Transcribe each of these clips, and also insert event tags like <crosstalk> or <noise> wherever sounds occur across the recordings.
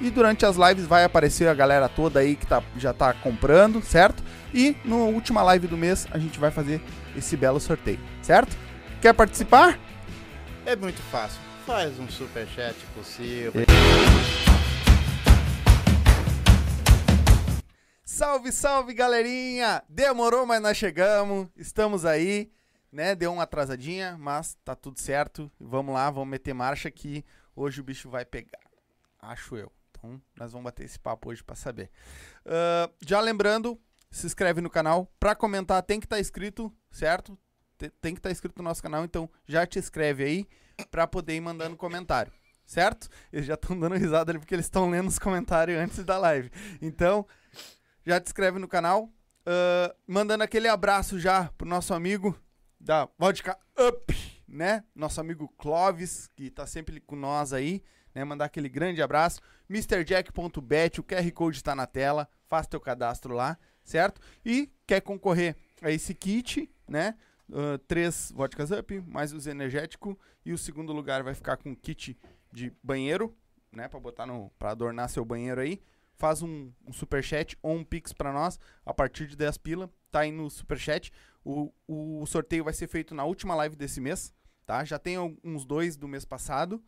e durante as lives vai aparecer a galera toda aí que tá, já tá comprando, certo? E na última live do mês a gente vai fazer esse belo sorteio, certo? Quer participar? É muito fácil. Faz um super chat possível. Salve, salve, galerinha! Demorou, mas nós chegamos. Estamos aí, né? Deu uma atrasadinha, mas tá tudo certo. Vamos lá, vamos meter marcha que hoje o bicho vai pegar. Acho eu. Então, nós vamos bater esse papo hoje pra saber. Ah, já lembrando, se inscreve no canal. Pra comentar, tem que estar inscrito, certo? Te- Tem que estar inscrito no nosso canal, então já te inscreve aí pra poder ir mandando comentário, certo? Eles já estão dando risada ali porque eles estão lendo os comentários antes da live. Então, já te inscreve no canal. Ah, mandando aquele abraço já pro nosso amigo da Vodka Up, né? Nosso amigo Clovis, que tá sempre com nós aí, né? Mandar aquele grande abraço. MrJack.bet, o QR Code está na tela. Faça teu cadastro lá, certo? E quer concorrer a esse kit, né? Ah, três vodkas up, mais os energético. E o segundo lugar vai ficar com kit de banheiro, né? Pra botar no. pra adornar seu banheiro aí faz um, um superchat ou um pix pra nós a partir de 10 pila, tá aí no superchat. O, o sorteio vai ser feito na última live desse mês, tá? Já tem uns dois do mês passado,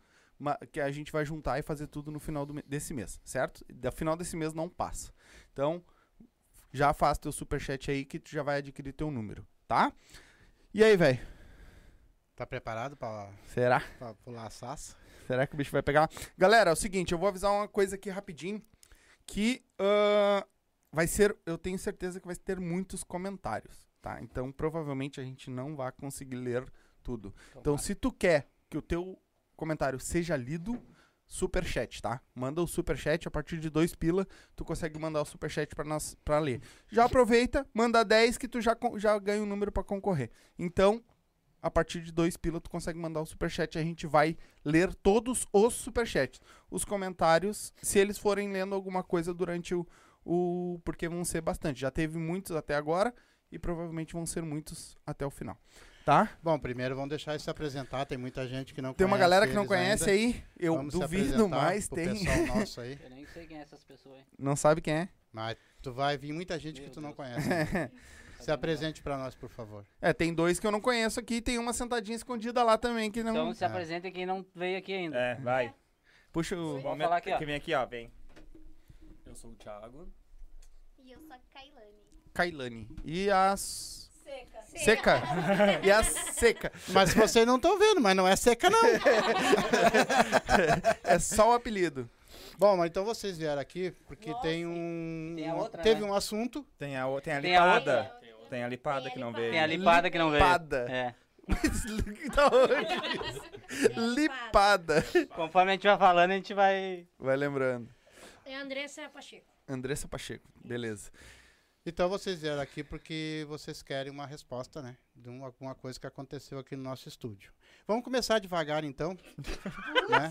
que a gente vai juntar e fazer tudo no final do desse mês, certo? Da final desse mês não passa. Então, já faz teu superchat aí que tu já vai adquirir teu número, tá? E aí, velho? Tá preparado pra, Será? pra pular a sassa? Será que o bicho vai pegar? Galera, é o seguinte, eu vou avisar uma coisa aqui rapidinho. Que ah, vai ser. Eu tenho certeza que vai ter muitos comentários, tá? Então provavelmente a gente não vai conseguir ler tudo. Então, se tu quer que o teu comentário seja lido, superchat, tá? Manda o superchat a partir de dois pila, tu consegue mandar o superchat pra nós para ler. Já aproveita, manda 10 que tu já, já ganha um número pra concorrer. Então, a partir de dois pila tu consegue mandar o superchat, a gente vai ler todos os superchats. Os comentários, se eles forem lendo alguma coisa durante o, o porque vão ser bastante. Já teve muitos até agora e provavelmente vão ser muitos até o final. Tá? Bom, primeiro vamos deixar ele se apresentar. Tem muita gente que não Tem uma conhece galera que não conhece ainda. aí. Eu Vamos duvido, mas tem. pessoal nosso aí. Eu nem sei quem é essas pessoas aí. Não sabe quem é? Mas tu vai vir muita gente que Meu tu não Deus. conhece. <laughs> Se apresente pra nós, por favor. É, tem dois que eu não conheço aqui e tem uma sentadinha escondida lá também que não. Então se É. apresenta quem não veio aqui ainda. É, vai. Puxa o. Vamos Vamos falar aqui, ó. Que vem aqui, ó, vem. Eu sou o Thiago. E eu sou a Kailane. Kailane. E as. Seca. Seca. <laughs> e a seca. Mas vocês não estão vendo, mas não é seca, não. <laughs> É só o apelido. Bom, mas então vocês vieram aqui porque Nossa. tem um. Tem a outra, teve né? um assunto. Tem a, tem a Tem a lipada. Tem a lipada que não veio. Tem a lipada que não veio. Lipada. É. da <laughs> onde? Lipada. Conforme a gente vai falando, a gente vai. Vai lembrando. É Andressa Pacheco. Andressa Pacheco. Beleza. Então vocês vieram aqui porque vocês querem uma resposta, né? De uma, alguma coisa que aconteceu aqui no nosso estúdio. Vamos começar devagar, então. <laughs> né?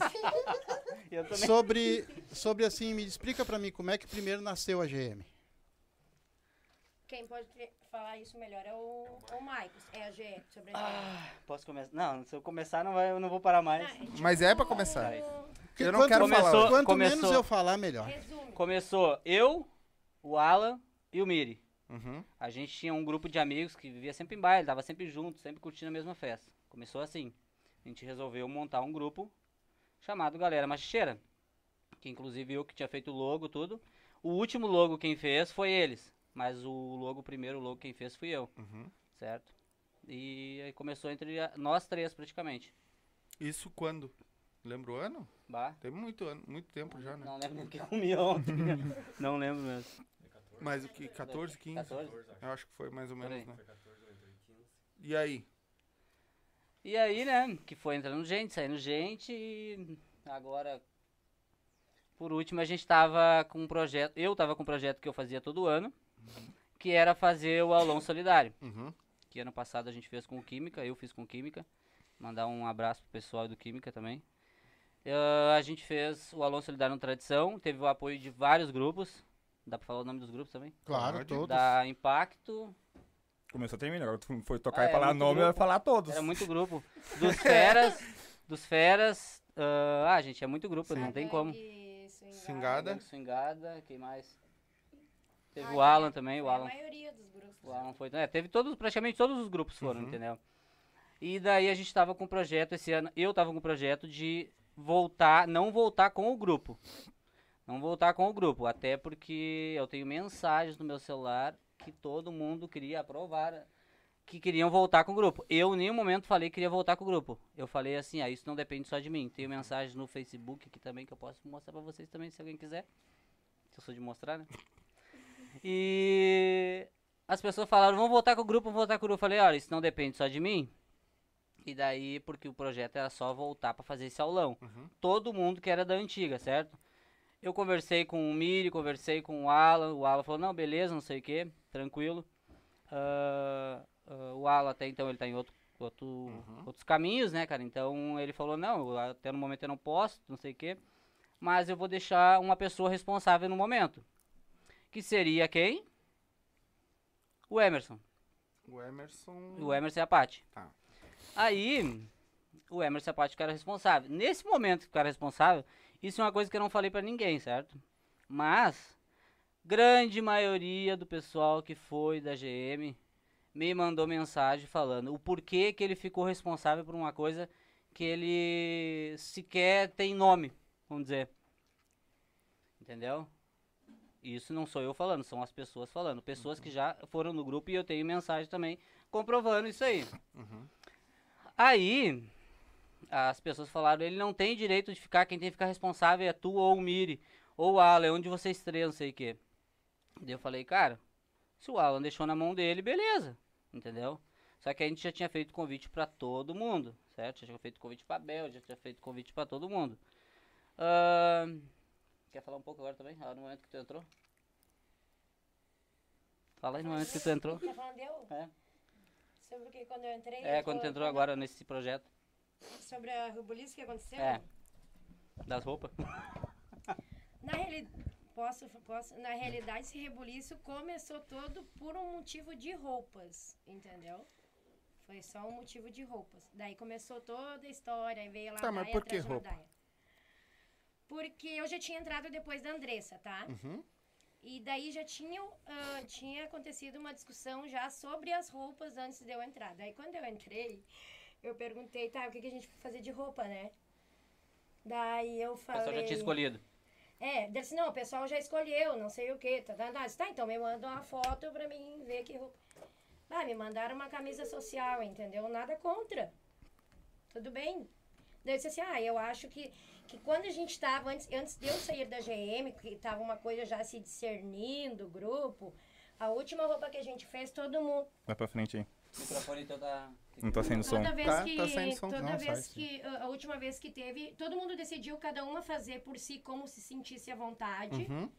Eu também. Sobre, sobre assim, me explica pra mim como é que primeiro nasceu a GM. Quem pode falar isso melhor é o, o Marcos, é a GE, sobre a GE. Ah, posso começar? Não, se eu começar, não vai, eu não vou parar mais. É tipo Mas é pra começar. Eu não quero Começou- falar. Quanto começou- menos eu falar, melhor. Resumo. Começou eu, o Alan e o Miri. Uhum. A gente tinha um grupo de amigos que vivia sempre em baile, tava sempre junto, sempre curtindo a mesma festa. Começou assim. A gente resolveu montar um grupo chamado Galera Machicheira. Que inclusive eu que tinha feito o logo, tudo. O último logo quem fez foi eles. Mas o logo, o primeiro logo quem fez fui eu, Uhum. certo? E aí começou entre a- nós três praticamente. Isso quando? Lembra o ano? Bah. Tem muito, ano, muito tempo já, né? Não lembro nem <laughs> o que comi ontem. <laughs> não lembro mesmo. Mas o que? 14, 15? 14? Eu acho que foi mais ou menos, né? E aí? E aí, né, que foi entrando gente, saindo gente e agora, por último, a gente tava com um projeto, eu tava com um projeto que eu fazia todo ano, que era fazer o aulão solidário, Uhum. que ano passado a gente fez com Química, eu fiz com Química, mandar um abraço pro pessoal do Química também. Ah, a gente fez o aulão solidário no Tradição, teve o apoio de vários grupos, dá pra falar o nome dos grupos também? Claro, Pode. todos. Da Impacto, Começou a terminar. Agora tu foi tocar Ah, e é falar nome, vai grupo. falar todos. Era muito grupo. <laughs> Dos feras, dos feras. ah, ah, gente, é muito grupo, não tem como. Gangue, swingada. Swingada. Gangue Swingada, quem mais? Teve Ah, o Alan é, também, o Alan. A maioria dos grupos. O Alan foi. É, teve todos, praticamente todos os grupos foram, Uhum. entendeu? E daí a gente tava com um projeto esse ano. Eu tava com um projeto de voltar, não voltar com o grupo. Não voltar com o grupo, até porque eu tenho mensagens no meu celular que todo mundo queria aprovar que queriam voltar com o grupo. Eu em nenhum momento falei que queria voltar com o grupo. Eu falei assim, ah, isso não depende só de mim. Tenho mensagens no Facebook aqui também que eu posso mostrar pra vocês também, se alguém quiser. Se eu sou de mostrar, né? E as pessoas falaram, vamos voltar com o grupo, vamos voltar com o grupo. Eu falei, olha, isso não depende só de mim. E daí, porque o projeto era só voltar pra fazer esse aulão. Uhum. Todo mundo que era da antiga, certo? Eu conversei com o Miri, conversei com o Alan. O Alan falou, não, beleza, não sei o que, tranquilo. Ah, ah, o Alan até então ele tá em outro, outro, outros caminhos, né, cara? Então ele falou, não, até no momento eu não posso, não sei o que. Mas eu vou deixar uma pessoa responsável no momento. Que seria quem? O Emerson. O Emerson. O Emerson e a Paty. Tá. Aí, o Emerson e a Paty ficaram responsáveis. Nesse momento que ficaram responsáveis, isso é uma coisa que eu não falei pra ninguém, certo? Mas, grande maioria do pessoal que foi da GM me mandou mensagem falando o porquê que ele ficou responsável por uma coisa que ele sequer tem nome, vamos dizer. Entendeu? Isso não sou eu falando, são as pessoas falando. Pessoas que já foram no grupo e eu tenho mensagem também comprovando isso aí. Aí, as pessoas falaram, ele não tem direito de ficar, quem tem que ficar responsável é tu ou o Miri, ou o Alan, onde vocês três, não sei o quê. Daí eu falei, cara, se o Alan deixou na mão dele, beleza, entendeu? Só que a gente já tinha feito convite pra todo mundo, certo? Já tinha feito convite pra Bel, já tinha feito convite pra todo mundo. Ahn, quer falar um pouco agora também? Ah, no momento que tu entrou? Fala aí no momento que tu entrou. Tá falando eu? É. Sobre o que quando eu entrei? É, quando tu entrou agora nesse projeto Sobre a rubulice que aconteceu? É. das roupas. <laughs> Na, reali... posso, posso... Na realidade, esse rebuliço começou todo por um motivo de roupas, entendeu? Foi só um motivo de roupas. Daí começou toda a história, aí veio lá Tá, a mas por que roupa? Daia. Porque eu já tinha entrado depois da Andressa, tá? Uhum. E daí já tinha, ah, tinha acontecido uma discussão já sobre as roupas antes de eu entrar. Daí quando eu entrei, eu perguntei, tá, o que, que a gente vai fazer de roupa, né? Daí eu O falei... pessoal já tinha escolhido. É, daí disse, não, o pessoal já escolheu, não sei o quê. Tá, tá, tá. Tá, então me manda uma foto pra mim ver que roupa. Ah, me mandaram uma camisa social, entendeu? Nada contra. Tudo bem. Daí eu disse assim, ah, eu acho que, que quando a gente tava, antes, antes de eu sair da GM, que tava uma coisa já se discernindo, o grupo, a última roupa que a gente fez, todo mundo. Vai pra frente aí. O microfone toda. Não tá saindo som. Toda vez Tá, que. tá saindo som. Toda Não, vez sai, que. A a última vez que teve, todo mundo decidiu cada uma fazer por si como se sentisse à vontade. Uhum.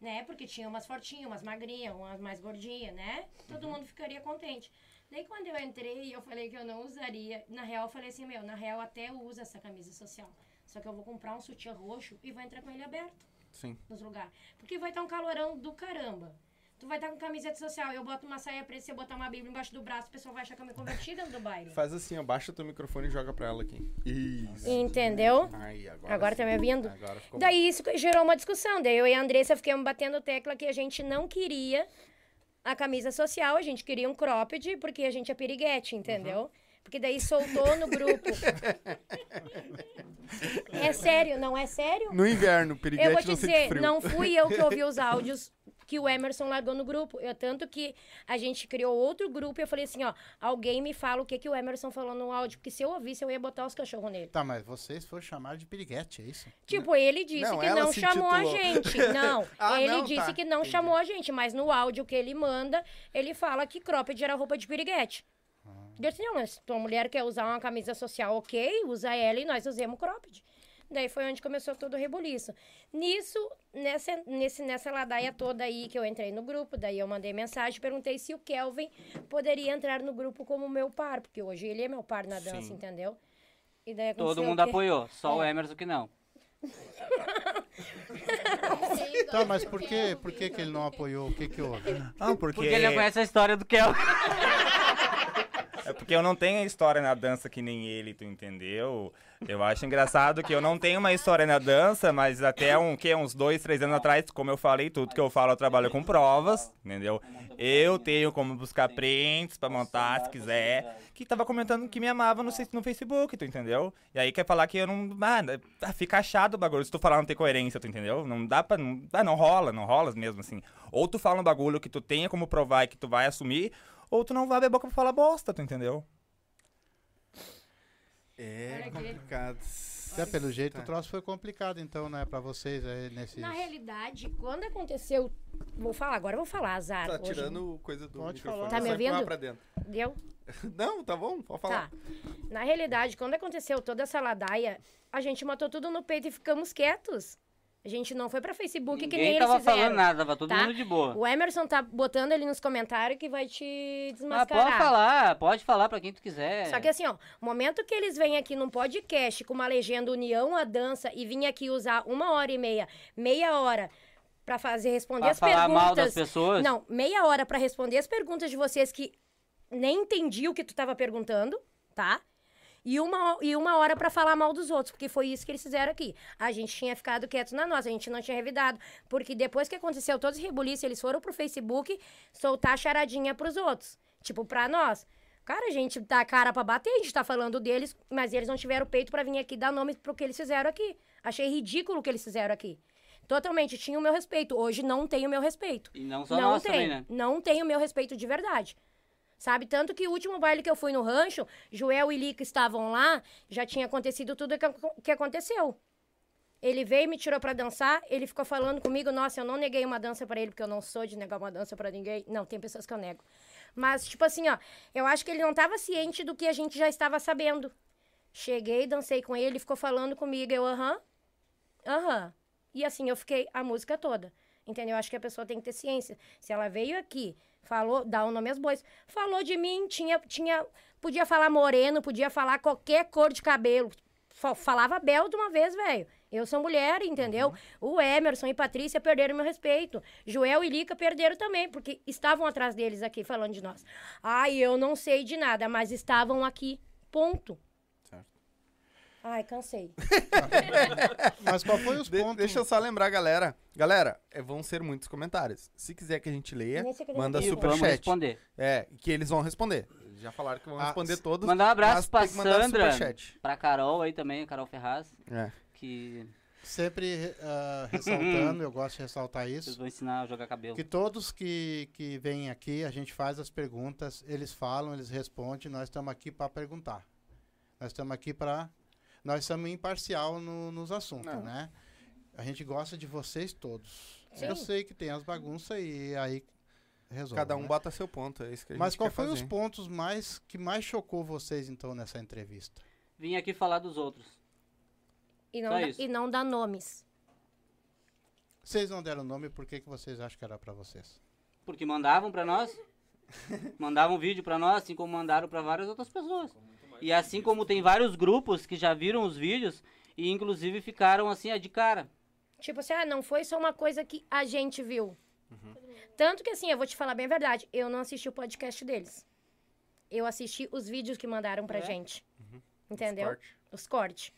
né? Porque tinha umas fortinhas, umas magrinhas, umas mais gordinhas, né? Todo Uhum. mundo ficaria contente. Daí quando eu entrei, eu falei que eu não usaria. Na real, eu falei assim, meu, na real até eu uso essa camisa social. Só que eu vou comprar um sutiã roxo e vou entrar com ele aberto Sim. nos lugares. Porque vai estar um calorão do caramba. Tu vai estar com camiseta social, eu boto uma saia preta, se eu botar uma bíblia embaixo do braço, o pessoal vai achar que eu me converti dentro do baile. Faz assim, ó, baixa teu microfone e joga pra ela aqui. Isso. Entendeu? Aí, agora Agora tá me ouvindo? Agora ficou Daí isso gerou uma discussão. Daí eu e a Andressa ficamos batendo tecla que a gente não queria a camisa social, a gente queria um cropped porque a gente é piriguete, entendeu? Porque daí soltou no grupo. <laughs> é sério, não é sério? No inverno, Eu piriguete vou te dizer, não fui eu que ouvi os áudios que o Emerson largou no grupo. Eu, tanto que a gente criou outro grupo e eu falei assim, ó, alguém me fala o que, que o Emerson falou no áudio, porque se eu ouvisse, eu ia botar os cachorros nele. Tá, mas vocês foram chamados de piriguete, é isso? Tipo, ele disse Não, que não chamou a intitulou. gente. <laughs> Não, Ah, ele não, disse tá, que não entendi. chamou a gente, mas no áudio que ele manda, ele fala que cropped era roupa de piriguete. Ah. Eu disse, não, mas tua mulher quer usar uma camisa social, ok, usa ela e nós usamos cropped. Daí foi onde começou todo o rebuliço. Nisso, nessa, nesse, nessa ladaia toda aí que eu entrei no grupo, daí eu mandei mensagem, perguntei se o Kelvin poderia entrar no grupo como meu par, porque hoje ele é meu par na dança, Sim. entendeu? E daí Todo mundo o apoiou, só o É. Emerson que não. <laughs> Tá, mas por que, por que, que ele não apoiou? O que que houve? Não, porque... Porque ele não conhece a história do Kel. <laughs> É porque eu não tenho história na dança que nem ele, tu entendeu? Eu acho engraçado que eu não tenho uma história na dança, mas até um, que, uns dois, três anos atrás, como eu falei, tudo que eu falo eu trabalho com provas, entendeu? Eu tenho como buscar prints pra montar, se quiser. Que tava comentando que me amava no, no Facebook, tu entendeu? E aí quer falar que eu não. Ah, fica chato o bagulho. Se tu falar não tem coerência, tu entendeu? Não dá pra. Não, ah, não rola, não rola mesmo assim. Ou tu fala um bagulho que tu tenha como provar e que tu vai assumir, ou tu não vai abrir a boca pra falar bosta, tu entendeu? É complicado. É, pelo jeito Tá. o troço foi complicado, então, né, pra vocês aí nesse. Na realidade, quando aconteceu. Vou falar, agora eu vou falar, azar. Tá hoje. tirando coisa do Pode microfone. falar. Tá me ouvindo? pra dentro. Deu? <laughs> Não, tá bom, pode falar. Tá. Na realidade, quando aconteceu toda essa ladaia, a gente matou tudo no peito e ficamos quietos. A gente não foi pra Facebook que nem Ninguém eles tava fizeram. falando nada, tava todo tá? mundo de boa. O Emerson tá botando ali nos comentários que vai te Ah, desmascarar. pode falar, pode falar pra quem tu quiser. Só que assim, ó, o momento que eles vêm aqui num podcast com uma legenda União à Dança e vim aqui usar uma hora e meia, meia hora pra fazer responder pra as falar perguntas. mal das pessoas. Não, meia hora pra responder as perguntas de vocês que nem entendi o que tu tava perguntando, tá? E uma, e uma hora pra falar mal dos outros, porque foi isso que eles fizeram aqui. A gente tinha ficado quieto na nossa, a gente não tinha revidado. Porque depois que aconteceu todo esse rebuliço, eles foram pro Facebook soltar charadinha pros outros. Tipo, pra nós. Cara, a gente a cara pra bater, a gente tá falando deles, mas eles não tiveram peito pra vir aqui dar nome pro que eles fizeram aqui. Achei ridículo o que eles fizeram aqui. Totalmente, tinha o meu respeito. Hoje não tem o meu respeito. E não só não nós tem. também, né? Não tem o meu respeito de verdade. Sabe? Tanto que o último baile que eu fui no rancho, Joel e Lica estavam lá, já tinha acontecido tudo que, que aconteceu. Ele veio me tirou pra dançar, ele ficou falando comigo, nossa, eu não neguei uma dança pra ele, porque eu não sou de negar uma dança pra ninguém. Não, tem pessoas que eu nego. Mas, tipo assim, ó, eu acho que ele não tava ciente do que a gente já estava sabendo. Cheguei, dancei com ele, ele ficou falando comigo, eu, aham, aham. E assim, eu fiquei a música toda. Entendeu? Acho que a pessoa tem que ter ciência. Se ela veio aqui, falou, dá o nome às bois, falou de mim, tinha, tinha, podia falar moreno, podia falar qualquer cor de cabelo. Fa- Falava bel de uma vez, velho. Eu sou mulher, entendeu? O Emerson e Patrícia perderam meu respeito. Joel e Lica perderam também, porque estavam atrás deles aqui falando de nós. Ai, eu não sei de nada, mas estavam aqui. Ponto. Ai, cansei. <laughs> Mas qual foi os De- pontos? deixa eu só lembrar, galera. Galera, é, vão ser muitos comentários. Se quiser que a gente leia, manda E superchat. vamos responder. É, que eles vão responder. Já falaram que vão Ah, responder todos. Mandar um abraço pra Sandra, superchat. pra Carol aí também, Carol Ferraz, É. que Sempre ah, ressaltando, eu gosto de ressaltar vocês isso. vão ensinar a jogar cabelo. Que todos que, que vêm aqui, a gente faz as perguntas, eles falam, eles respondem, nós estamos aqui para perguntar. Nós estamos aqui para. Nós somos imparcial no- nos assuntos, Não. né? A gente gosta de vocês todos. Sim. Eu sei que tem as bagunças e aí resolve. Cada um né? bota seu ponto, é isso que a gente Mas qual quer foi os fazer. pontos mais que mais chocou vocês então nessa entrevista? Vim aqui falar dos outros. E não, dá, e não dá nomes. Vocês não deram nome, por que, que vocês acham que era para vocês? Porque mandavam pra nós. <laughs> mandavam vídeo pra nós, assim como mandaram pra várias outras pessoas. E assim como tem vários grupos que já viram os vídeos e inclusive ficaram assim, ó, de cara. Tipo assim, ah, não foi só uma coisa que a gente viu. Tanto que assim, eu vou te falar bem a verdade, eu não assisti o podcast deles. Eu assisti os vídeos que mandaram pra É? gente. Entendeu? Corte. Os cortes.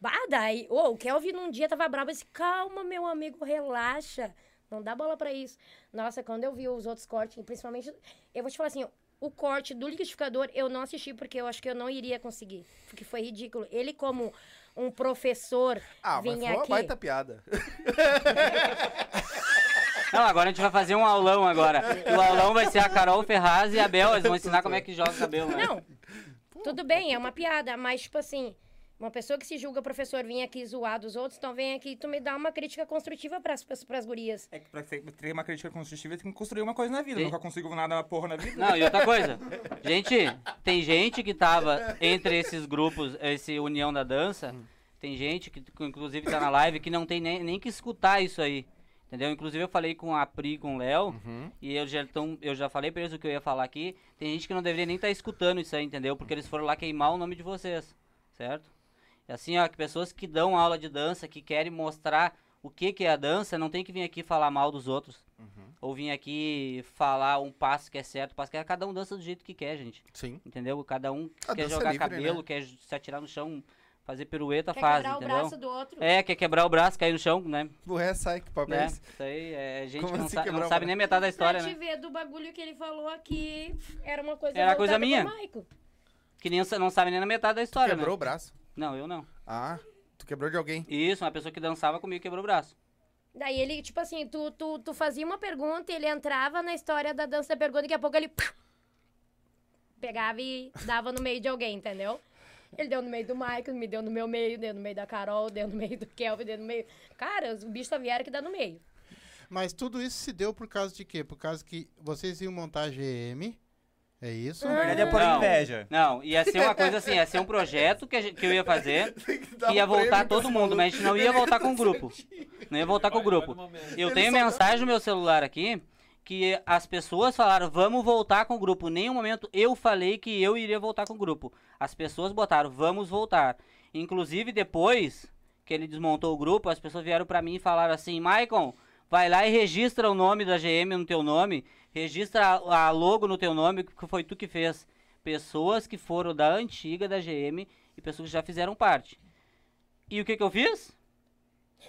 Bah, daí, ô, o Kelvin num dia tava bravo, disse, calma, meu amigo, relaxa. Não dá bola pra isso. Nossa, quando eu vi os outros cortes, principalmente, eu vou te falar assim, o corte do liquidificador eu não assisti porque eu acho que eu não iria conseguir. Porque foi ridículo. Ele como um professor Ah, mas vinha foi uma aqui. baita piada. <laughs> Não, agora a gente vai fazer um aulão agora. O aulão vai ser a Carol Ferraz e a Bel, eles vão ensinar como é que joga cabelo, né? Não, tudo bem, é uma piada, mas, tipo assim, uma pessoa que se julga professor vir aqui zoar dos outros, então vem aqui e tu me dá uma crítica construtiva pras, pras, pras gurias. É que pra ser- ter uma crítica construtiva, tem que construir uma coisa na vida. Sim. Nunca consigo nada na porra na vida. Não, e outra coisa. <laughs> Gente, tem gente que tava entre esses grupos, esse União da Dança, tem gente que inclusive tá na live que não tem nem, nem que escutar isso aí. Entendeu? Inclusive eu falei com a Pri, com o Léo, Uhum. e eu já, tão, eu já falei pra eles o que eu ia falar aqui. Tem gente que não deveria nem estar escutando isso aí, entendeu? Porque eles foram lá queimar o nome de vocês, certo? E assim, ó, que pessoas que dão aula de dança, que querem mostrar o que, que é a dança, não tem que vir aqui falar mal dos outros. Ou vir aqui falar um passo que é certo, passo que é. Cada um dança do jeito que quer, gente. Sim. Entendeu? Cada um A quer dança jogar é livre, cabelo, né? quer se atirar no chão, fazer pirueta, Quer faz, quebrar o entendeu? braço do outro? É, quer quebrar o braço, cair no chão, né? O resto sai que papo é né? esse? Isso aí é gente Como que não, assim sa- não o sabe nem metade da história, pra né? te ver do bagulho que ele falou aqui, era uma coisa Era coisa minha. Que nem, não sabe nem na metade da história, Quebrou o né? braço. Não, eu não. Ah, tu quebrou de alguém. Isso, uma pessoa que dançava comigo quebrou o braço. Daí ele, tipo assim, tu, tu, tu fazia uma pergunta e ele entrava na história da dança da pergunta e daqui a pouco ele pegava e dava no meio de alguém, entendeu? Ele deu no meio do Michael, me deu no meu meio, deu no meio da Carol, deu no meio do Kelvin, deu no meio. Cara, os bichos só vieram que dá no meio. Mas tudo isso se deu por causa de quê? Por causa que vocês iam montar a GM, é isso? Na verdade é por Não. inveja. Não, ia ser uma coisa assim, ia ser um <laughs> projeto que, gente- que eu ia fazer, <laughs> que ia voltar todo mundo, mas a gente não ia voltar com o grupo. <laughs> Não ia voltar com o grupo. Eu tenho mensagem no meu celular aqui que as pessoas falaram, vamos voltar com o grupo. Em nenhum momento eu falei que eu iria voltar com o grupo. As pessoas botaram, vamos voltar. Inclusive depois que ele desmontou o grupo, as pessoas vieram pra mim e falaram assim, Maicon, vai lá e registra o nome da GM no teu nome, registra a a logo no teu nome, que foi tu que fez. Pessoas que foram da antiga da GM e pessoas que já fizeram parte. E o que que eu fiz?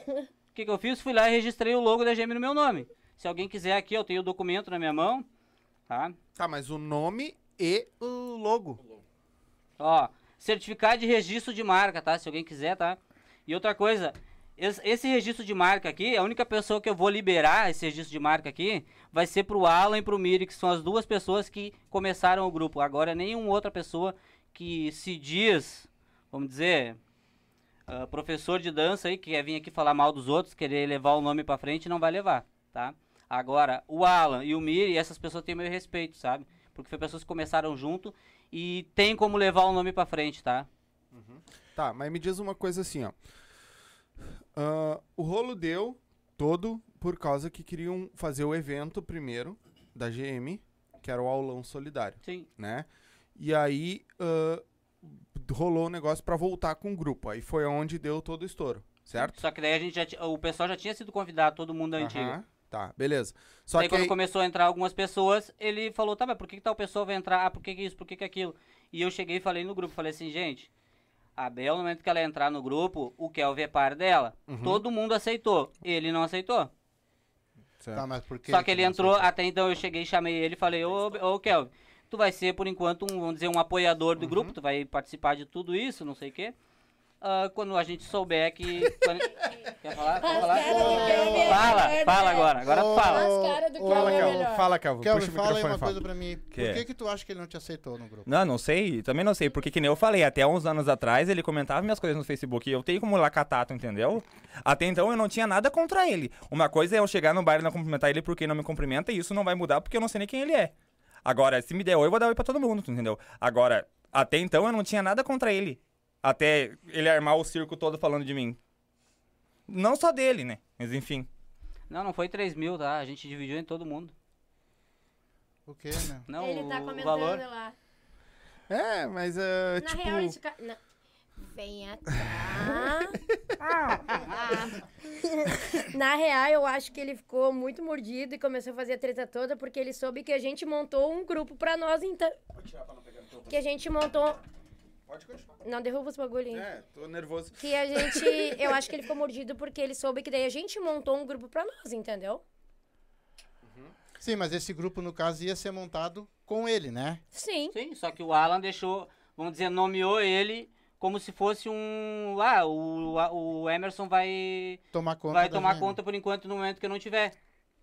<laughs> O que, que eu fiz? Fui lá e registrei o logo da GM no meu nome. Se alguém quiser aqui, eu tenho o documento na minha mão. Tá? Tá, mas o nome e o logo. Ó, certificado de registro de marca, tá? Se alguém quiser, tá? E outra coisa, esse, registro de marca aqui, a única pessoa que eu vou liberar esse registro de marca aqui vai ser pro Alan e pro Miri, que são as duas pessoas que começaram o grupo. Agora, nenhuma outra pessoa que se diz, vamos dizer, ah, professor de dança aí, que quer vir aqui falar mal dos outros, querer levar o nome pra frente, não vai levar, tá? Agora, o Alan e o Miri, essas pessoas têm meu respeito, sabe? Porque foi pessoas que começaram junto e tem como levar o nome pra frente, tá? Tá, mas me diz uma coisa assim, ó. Ah, o rolo deu todo por causa que queriam fazer o evento primeiro da GM, que era o aulão solidário, Sim. né? E aí ah, rolou o negócio pra voltar com o grupo. Aí foi onde deu todo o estouro, certo? Só que daí a gente já o pessoal já tinha sido convidado, todo mundo da antiga. Aham, Tá, beleza. Só Daí que quando aí- começou a entrar algumas pessoas, ele falou, tá, mas por que, que tal pessoa vai entrar? Ah, por que, que isso? Por que, que aquilo? E eu cheguei e falei no grupo, falei assim, gente, A Bel, no momento que ela entrar no grupo, o Kelvin é par dela. Todo mundo aceitou. Ele não aceitou. Tá, mas por que Só que ele não entrou, aceitou? até então eu cheguei, chamei ele e falei, ô, ô Kelvin, tu vai ser, por enquanto, um, vamos dizer, um apoiador do grupo, tu vai participar de tudo isso, não sei o quê. Ah, quando a gente souber que... <laughs> quando- Quer falar? Quer falar? Fala, fala agora, agora tu fala. Kelvin Fala, é Calvo. Fala, Calvo. Kelvin, Puxa o fala aí uma fala. coisa pra mim. Que? Por que que tu acha que ele não te aceitou no grupo? Não, não sei, também não sei, porque que nem eu falei, até uns anos atrás ele comentava minhas coisas no Facebook e eu tenho como lacatato, entendeu? Até então eu não tinha nada contra ele. Uma coisa é eu chegar no bar e não cumprimentar ele porque ele não me cumprimenta e isso não vai mudar porque eu não sei nem quem ele é. Agora, se me der oi, eu vou dar oi pra todo mundo, entendeu? Agora, até então eu não tinha nada contra ele. Até ele armar o circo todo falando de mim. Não só dele, né? Mas enfim. Não, não foi 3 mil, tá? A gente dividiu em todo mundo. O quê, né? Não, Ele tá o comentando valor. lá. É, mas é, Na tipo... real, esse cara... na- Vem <laughs> cá. Na real, eu acho que ele ficou muito mordido e começou a fazer a treta toda porque ele soube que a gente montou um grupo pra nós, então. Que a gente montou. Pode continuar. Não derruba os bagulho aí. É, tô nervoso. Que a gente. <laughs> Eu acho que ele ficou mordido porque ele soube que daí a gente montou um grupo pra nós, entendeu? Sim, mas esse grupo, no caso, ia ser montado com ele, né? Sim. Sim, só que o Alan deixou, vamos dizer, nomeou ele como se fosse um... Ah, o, o Emerson vai... Tomar conta vai tomar conta por enquanto no momento que eu não tiver.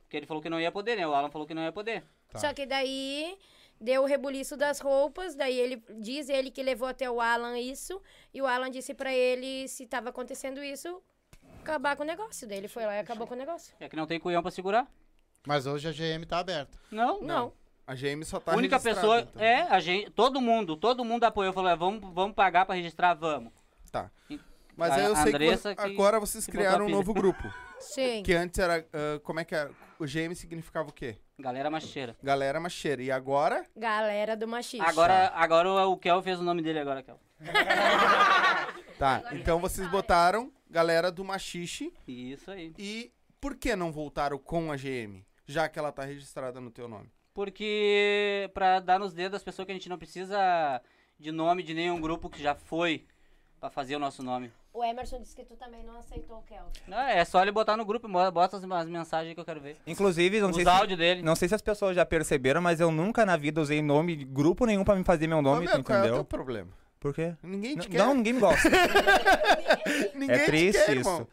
Porque ele falou que não ia poder, né? O Alan falou que não ia poder. Tá. Só que daí deu o rebuliço das roupas, daí ele diz ele que levou até o Alan isso, e o Alan disse pra ele se tava acontecendo isso, acabar com o negócio. Daí ele foi lá e acabou com o negócio. É que não tem cuião pra segurar. Mas hoje a GM tá aberta. Não. Não. A GM só tá A única pessoa... então. É, a gente... Todo mundo, todo mundo apoiou. Falou, é, vamos, vamos pagar pra registrar, vamos. Tá. E- Mas a aí eu sei Andressa que, que- agora vocês que criaram um novo grupo. <laughs> Sim. Que antes era. ah, como é que era? O GM significava o quê? Galera macheira. Galera macheira. E agora? Galera do machismo. Agora, agora o Kel fez o nome dele agora, Kel. <laughs> Tá. Então vocês botaram galera do machixe. Isso aí. E por que não voltaram com a GM? Já que ela tá registrada no teu nome. Porque pra dar nos dedos das pessoas que a gente não precisa de nome de nenhum grupo que já foi pra fazer o nosso nome. O Emerson disse que tu também não aceitou o Kelvin. Não, é só ele botar no grupo, bota as, as mensagens que eu quero ver. Inclusive, não sei, Os se, dele. não sei se as pessoas já perceberam, mas eu nunca na vida usei nome de grupo nenhum pra me fazer meu nome, Ô, tu meu, qual é o teu problema? Por quê? Ninguém te N- quer. Não, ninguém me gosta. <laughs> Ninguém é te triste quer, isso. irmão.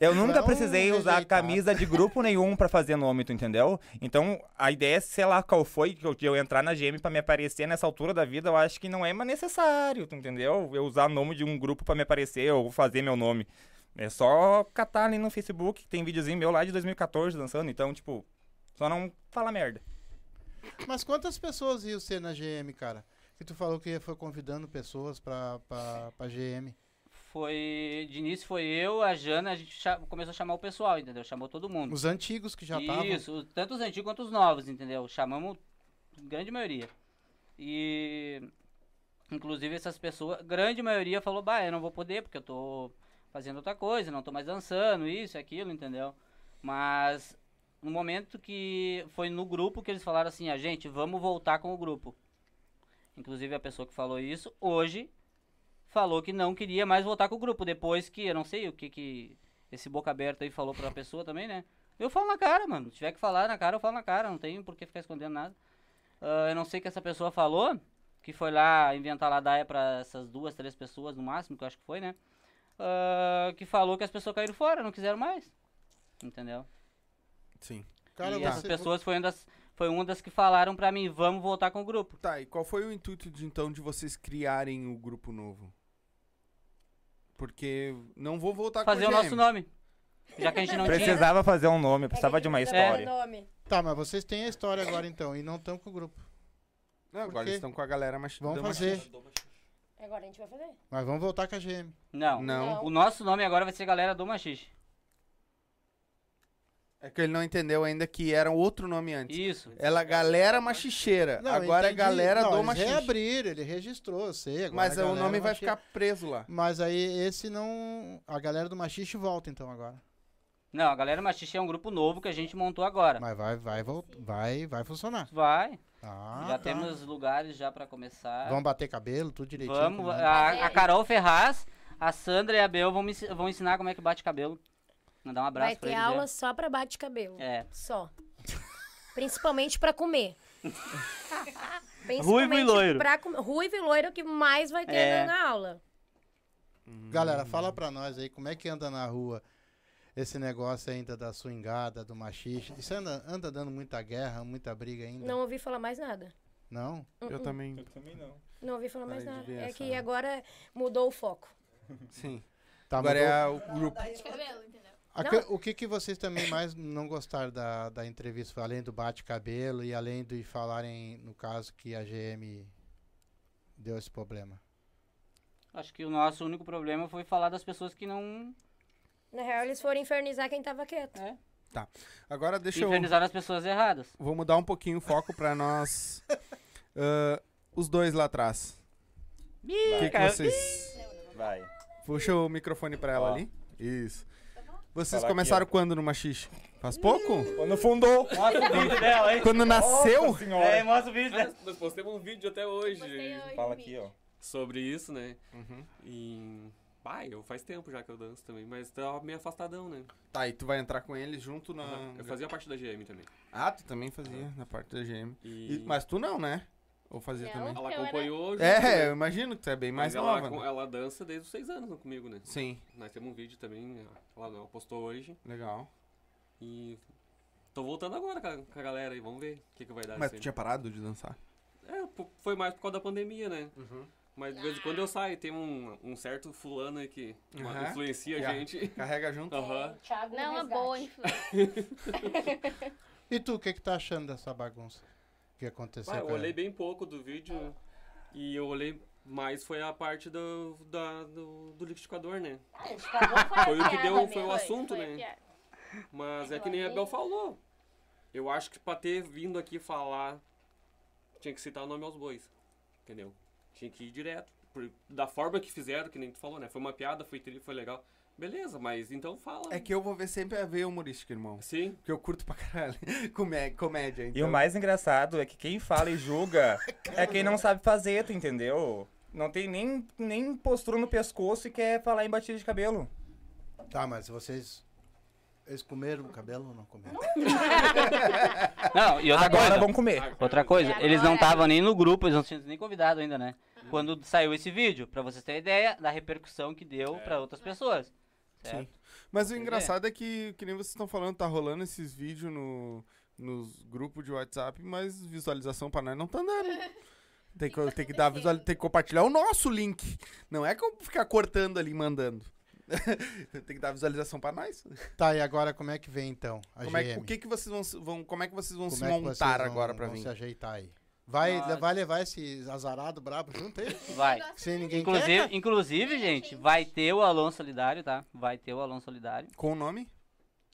Eu nunca Não precisei usar rejeitar. camisa de grupo nenhum pra fazer nome, tu entendeu? Então, a ideia, sei lá qual foi, que eu, de eu entrar na GM pra me aparecer nessa altura da vida, eu acho que não é mais necessário, tu entendeu? Eu usar nome de um grupo pra me aparecer ou fazer meu nome. É só catar ali no Facebook, que tem videozinho meu lá de 2014 dançando, então, tipo, só não falar merda. Mas quantas pessoas iam ser na GM, cara? Que tu falou que foi convidando pessoas pra, pra, pra GM. Foi. De início foi eu, a Jana, a gente cha- começou a chamar o pessoal, entendeu? Chamou todo mundo. Os antigos que já estavam. Isso, os- tanto os antigos quanto os novos, entendeu? Chamamos grande maioria. E inclusive essas pessoas, grande maioria falou, bah, eu não vou poder porque eu tô fazendo outra coisa, não tô mais dançando, isso, aquilo, entendeu? Mas no momento que foi no grupo que eles falaram assim, a gente, vamos voltar com o grupo. Inclusive a pessoa que falou isso, hoje falou que não queria mais voltar com o grupo, depois que, eu não sei o que que esse boca aberta aí falou pra pessoa também, né? Eu falo na cara, mano. Se tiver que falar na cara, eu falo na cara. Não tem por que ficar escondendo nada. Ah, eu não sei o que essa pessoa falou, que foi lá inventar ladaia pra essas duas, três pessoas no máximo, que eu acho que foi, né? Ah, que falou que as pessoas caíram fora, não quiseram mais. Entendeu? Sim. Cara, e essas pessoas foi uma, das, foi uma das que falaram pra mim, vamos voltar com o grupo. Tá, e qual foi o intuito de então de vocês criarem o grupo novo? Porque não vou voltar Fazer com o a nosso nome. Já que a gente não tinha. Precisava fazer um nome, É precisava que de uma história. nome. Tá, mas vocês têm a história agora então e não estão com o grupo. Não, agora quê? eles estão com a galera mach... Vamos fazer. Agora a gente vai fazer. Mas vamos voltar com a GM. Não. Não. O nosso nome agora vai ser Galera do Machixe. É que ele não entendeu ainda que era outro nome antes. Isso. Ela é galera machicheira. Não, agora é galera não, do eles machixe. reabriram, ele registrou, eu sei. Agora Mas a o nome vai ficar preso lá. Mas aí esse não. A galera do Machixe volta então agora. Não, a Galera Machixe é um grupo novo que a gente montou agora. Mas vai, vai, voltar, vai, vai funcionar. Vai. Ah, já tá. temos lugares já pra começar. Vamos bater cabelo, tudo direitinho. Vamos, é. a, a Carol Ferraz, a Sandra e a Bel vão, me, vão ensinar como é que bate cabelo. Mandar um abraço Vai pra ter aula só pra bate-cabelo. É. Só. Principalmente pra comer. <laughs> Ruivo e loiro. Pra com... Ruivo e loiro é o que mais vai ter É. na aula. Galera, fala pra nós aí, como é que anda na rua esse negócio ainda da swingada, do machixe? Isso anda, anda dando muita guerra, muita briga ainda? Não ouvi falar mais nada. Não? Eu também. Eu também não. Não ouvi falar mais Parei nada. É essa- que agora mudou o foco. Sim. Tá, Agora mudou? é o grupo. De cabelo, entendeu? Aque- o que, que vocês também mais não gostaram da, da entrevista? Além do bate-cabelo e além de falarem, no caso, que a GM deu esse problema. Acho que o nosso único problema foi falar das pessoas que não. Na real, eles foram infernizar quem tava quieto. É, Agora deixa eu. infernizar as pessoas erradas. Vou mudar um pouquinho o foco pra nós. <laughs> ah, os dois lá atrás. O que, que vocês. Vai. Puxa o microfone pra ela Ó. ali. Isso. Vocês Falar começaram aqui, quando no machixe? Faz pouco? Quando fundou. Mostra o vídeo dela aí. Quando nasceu? Nossa senhora. É, mostra o vídeo dela. nós postamos um vídeo até hoje hoje Fala aqui, ó. sobre isso, né? Uhum. E. Pai, eu faz tempo já que eu danço também, mas tava meio afastadão, né? Tá, e tu vai entrar com eles junto na. Aham. Eu fazia parte da GM também. Ah, tu também fazia na parte da GM. E, E- Mas tu não, né? Ou fazia Não. também? ela Eu era- acompanhou. junto, É, né? eu imagino que tu é bem mais Mas ela, nova. né? ela dança desde os seis anos comigo, né? Sim, Nós temos um vídeo também, ela, ela postou hoje. legal. E tô voltando agora com a, com a galera aí, vamos ver o que, que vai dar. Mas tu aí. tinha parado de dançar? É, foi mais por causa da pandemia, né? Uhum. Mas de vez em quando eu saio, tem um, um certo fulano aí que Aham. influencia Yeah. a gente. Carrega junto? Aham. Thiago Não, é boa influência. <laughs> <laughs> E tu, o que que tá achando dessa bagunça que aconteceu? Ah, eu olhei bem pouco do vídeo e eu olhei mais foi a parte do, da, do, do liquidificador, né? Foi o que deu, foi o assunto, né? Mas é que nem a Bel falou. Eu acho que pra ter vindo aqui falar, tinha que citar o nome aos bois. Entendeu? Tinha que ir direto. Por- da forma que fizeram, que nem tu falou, né? Foi uma piada, foi, foi legal. Beleza, mas então fala. É que eu vou ver sempre a ver humorística, irmão. Sim. Porque eu curto pra caralho <laughs> comé- comédia. E Então... o mais engraçado é que quem fala e julga <laughs> é quem não sabe fazer, tu entendeu? Não tem nem, nem postura no pescoço e quer falar em batida de cabelo. Tá, mas vocês. Eles comeram o cabelo ou não comeram? Não, <laughs> e outra Agora coisa. vão comer. Outra coisa, E eles não estavam nem no grupo, eles não tinham nem convidado ainda, né? Quando saiu esse vídeo, pra vocês terem ideia da repercussão que deu pra outras pessoas. Certo? Sim. Mas o é. engraçado é que, que nem vocês estão falando, tá rolando esses vídeos no, nos grupos de WhatsApp, mas visualização pra nós não tá dando. <laughs> Tem que, tem que dar visual, tem que compartilhar o nosso link. Não é que eu ficar cortando ali e mandando. <laughs> tem que dar visualização pra nós. Tá, e agora como é que vem então? A Como é, GM? que- o que que vocês vão, se- vão como é que vocês vão Como se é que montar vocês vão- agora pra vão mim? se ajeitar aí? Vai, vai levar esse azarado brabo junto aí? <laughs> Vai. Se ninguém Inclusive, quer. inclusive, gente, vai ter o Alon Solidário, tá? Vai ter o Alon Solidário, Com o nome?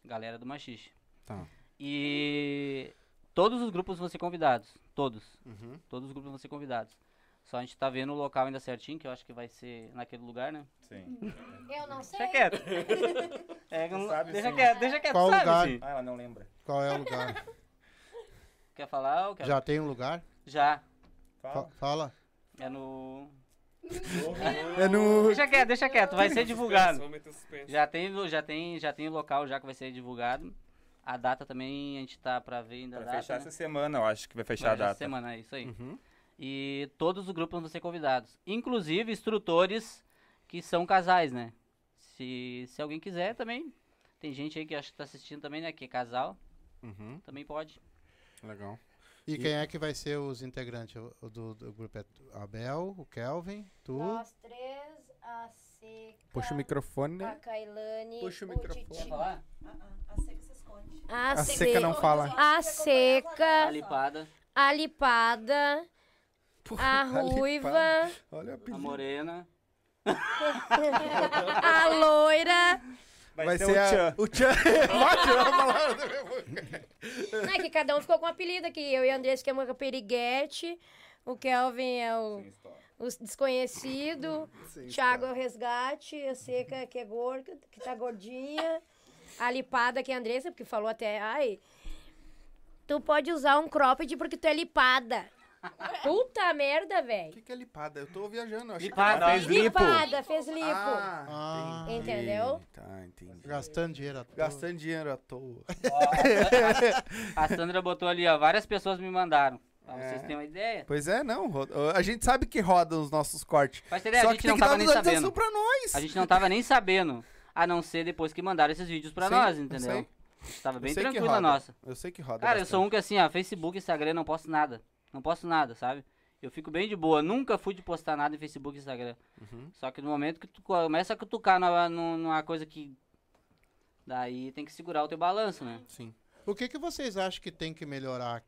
galera do Machixe. Tá. E todos os grupos vão ser convidados. Todos. Uhum. Todos os grupos vão ser convidados. Só a gente tá vendo o local ainda certinho, que eu acho que vai ser naquele lugar, né? Sim. <laughs> Eu não sei. Deixa quieto. <laughs> É, não- sabe deixa sim. quieto, deixa quieto, Qual sabe, lugar? sim. Ah, ela não lembra. Qual é o lugar? Quer falar? ou quer- Já tem um lugar? Já. Fa- Fala. Fala. É no... É no. Deixa quieto, deixa quieto, vai ser divulgado. Já tem, já tem, já tem o local já que vai ser divulgado. A data também a gente tá pra ver ainda Pra data. fechar né? essa semana, eu acho que vai fechar Vai a essa data. semana, é isso aí. Uhum. E todos os grupos vão ser convidados. Inclusive instrutores que são casais, né? Se, se alguém quiser também. Tem gente aí que acho que tá assistindo também, né? Que é casal. Uhum. Também pode. Legal. E quem é que vai ser os integrantes do, do grupo? É tu- a Bel, o Kelvin, tu? Nós três, a Seca, Puxa o microfone, a né? Quailane, Puxa o o microfone. Titi. falar? A, A Se- seca não fala. A Seca, A lipada, a Lipada, a Lipada. Ruiva, Olha a apelido. morena. <laughs> a Loira. Vai, ser, ser, o a- Tchan. o Tchan. <laughs> Vai a palavra da minha boca. Não, é que cada um ficou com um apelido aqui. Eu e a Andressa que é uma periguete. O Kelvin é o, o desconhecido. Sim, Thiago é o resgate. A Seca que é gorda, que tá gordinha. A Lipada que é a Andressa, porque falou até. Ai. Tu pode usar um cropped porque tu é lipada. <laughs> Puta merda, O velho. que, que é lipada? Eu tô viajando. Eu achei Lipada. que... Fez lipo. Lipada, fez lipo. Ah, Ah. Entendeu? Tá, entendi. Gastando dinheiro à toa. Gastando dinheiro à toa. A Sandra botou ali, ó. Várias pessoas me mandaram. Pra É. vocês terem uma ideia. Pois é, não. A gente sabe que rodam os nossos cortes. Mas ideia, Só a que gente tem não que dar tava nem sabendo. pra nós. A gente não tava nem sabendo. A não ser depois que mandaram esses vídeos pra Sim, nós, eu entendeu? tava bem Eu tranquilo a roda. nossa. Eu sei que roda Cara, eu bastante. sou um que assim, ó, Facebook, Instagram, não posto nada. Não posto nada, sabe? Eu fico bem de boa. Nunca fui de postar nada em Facebook e Instagram. Uhum. Só que no momento que tu começa a cutucar numa, numa coisa que. Daí tem que segurar o teu balanço, né? Sim. O que, que vocês acham que tem que melhorar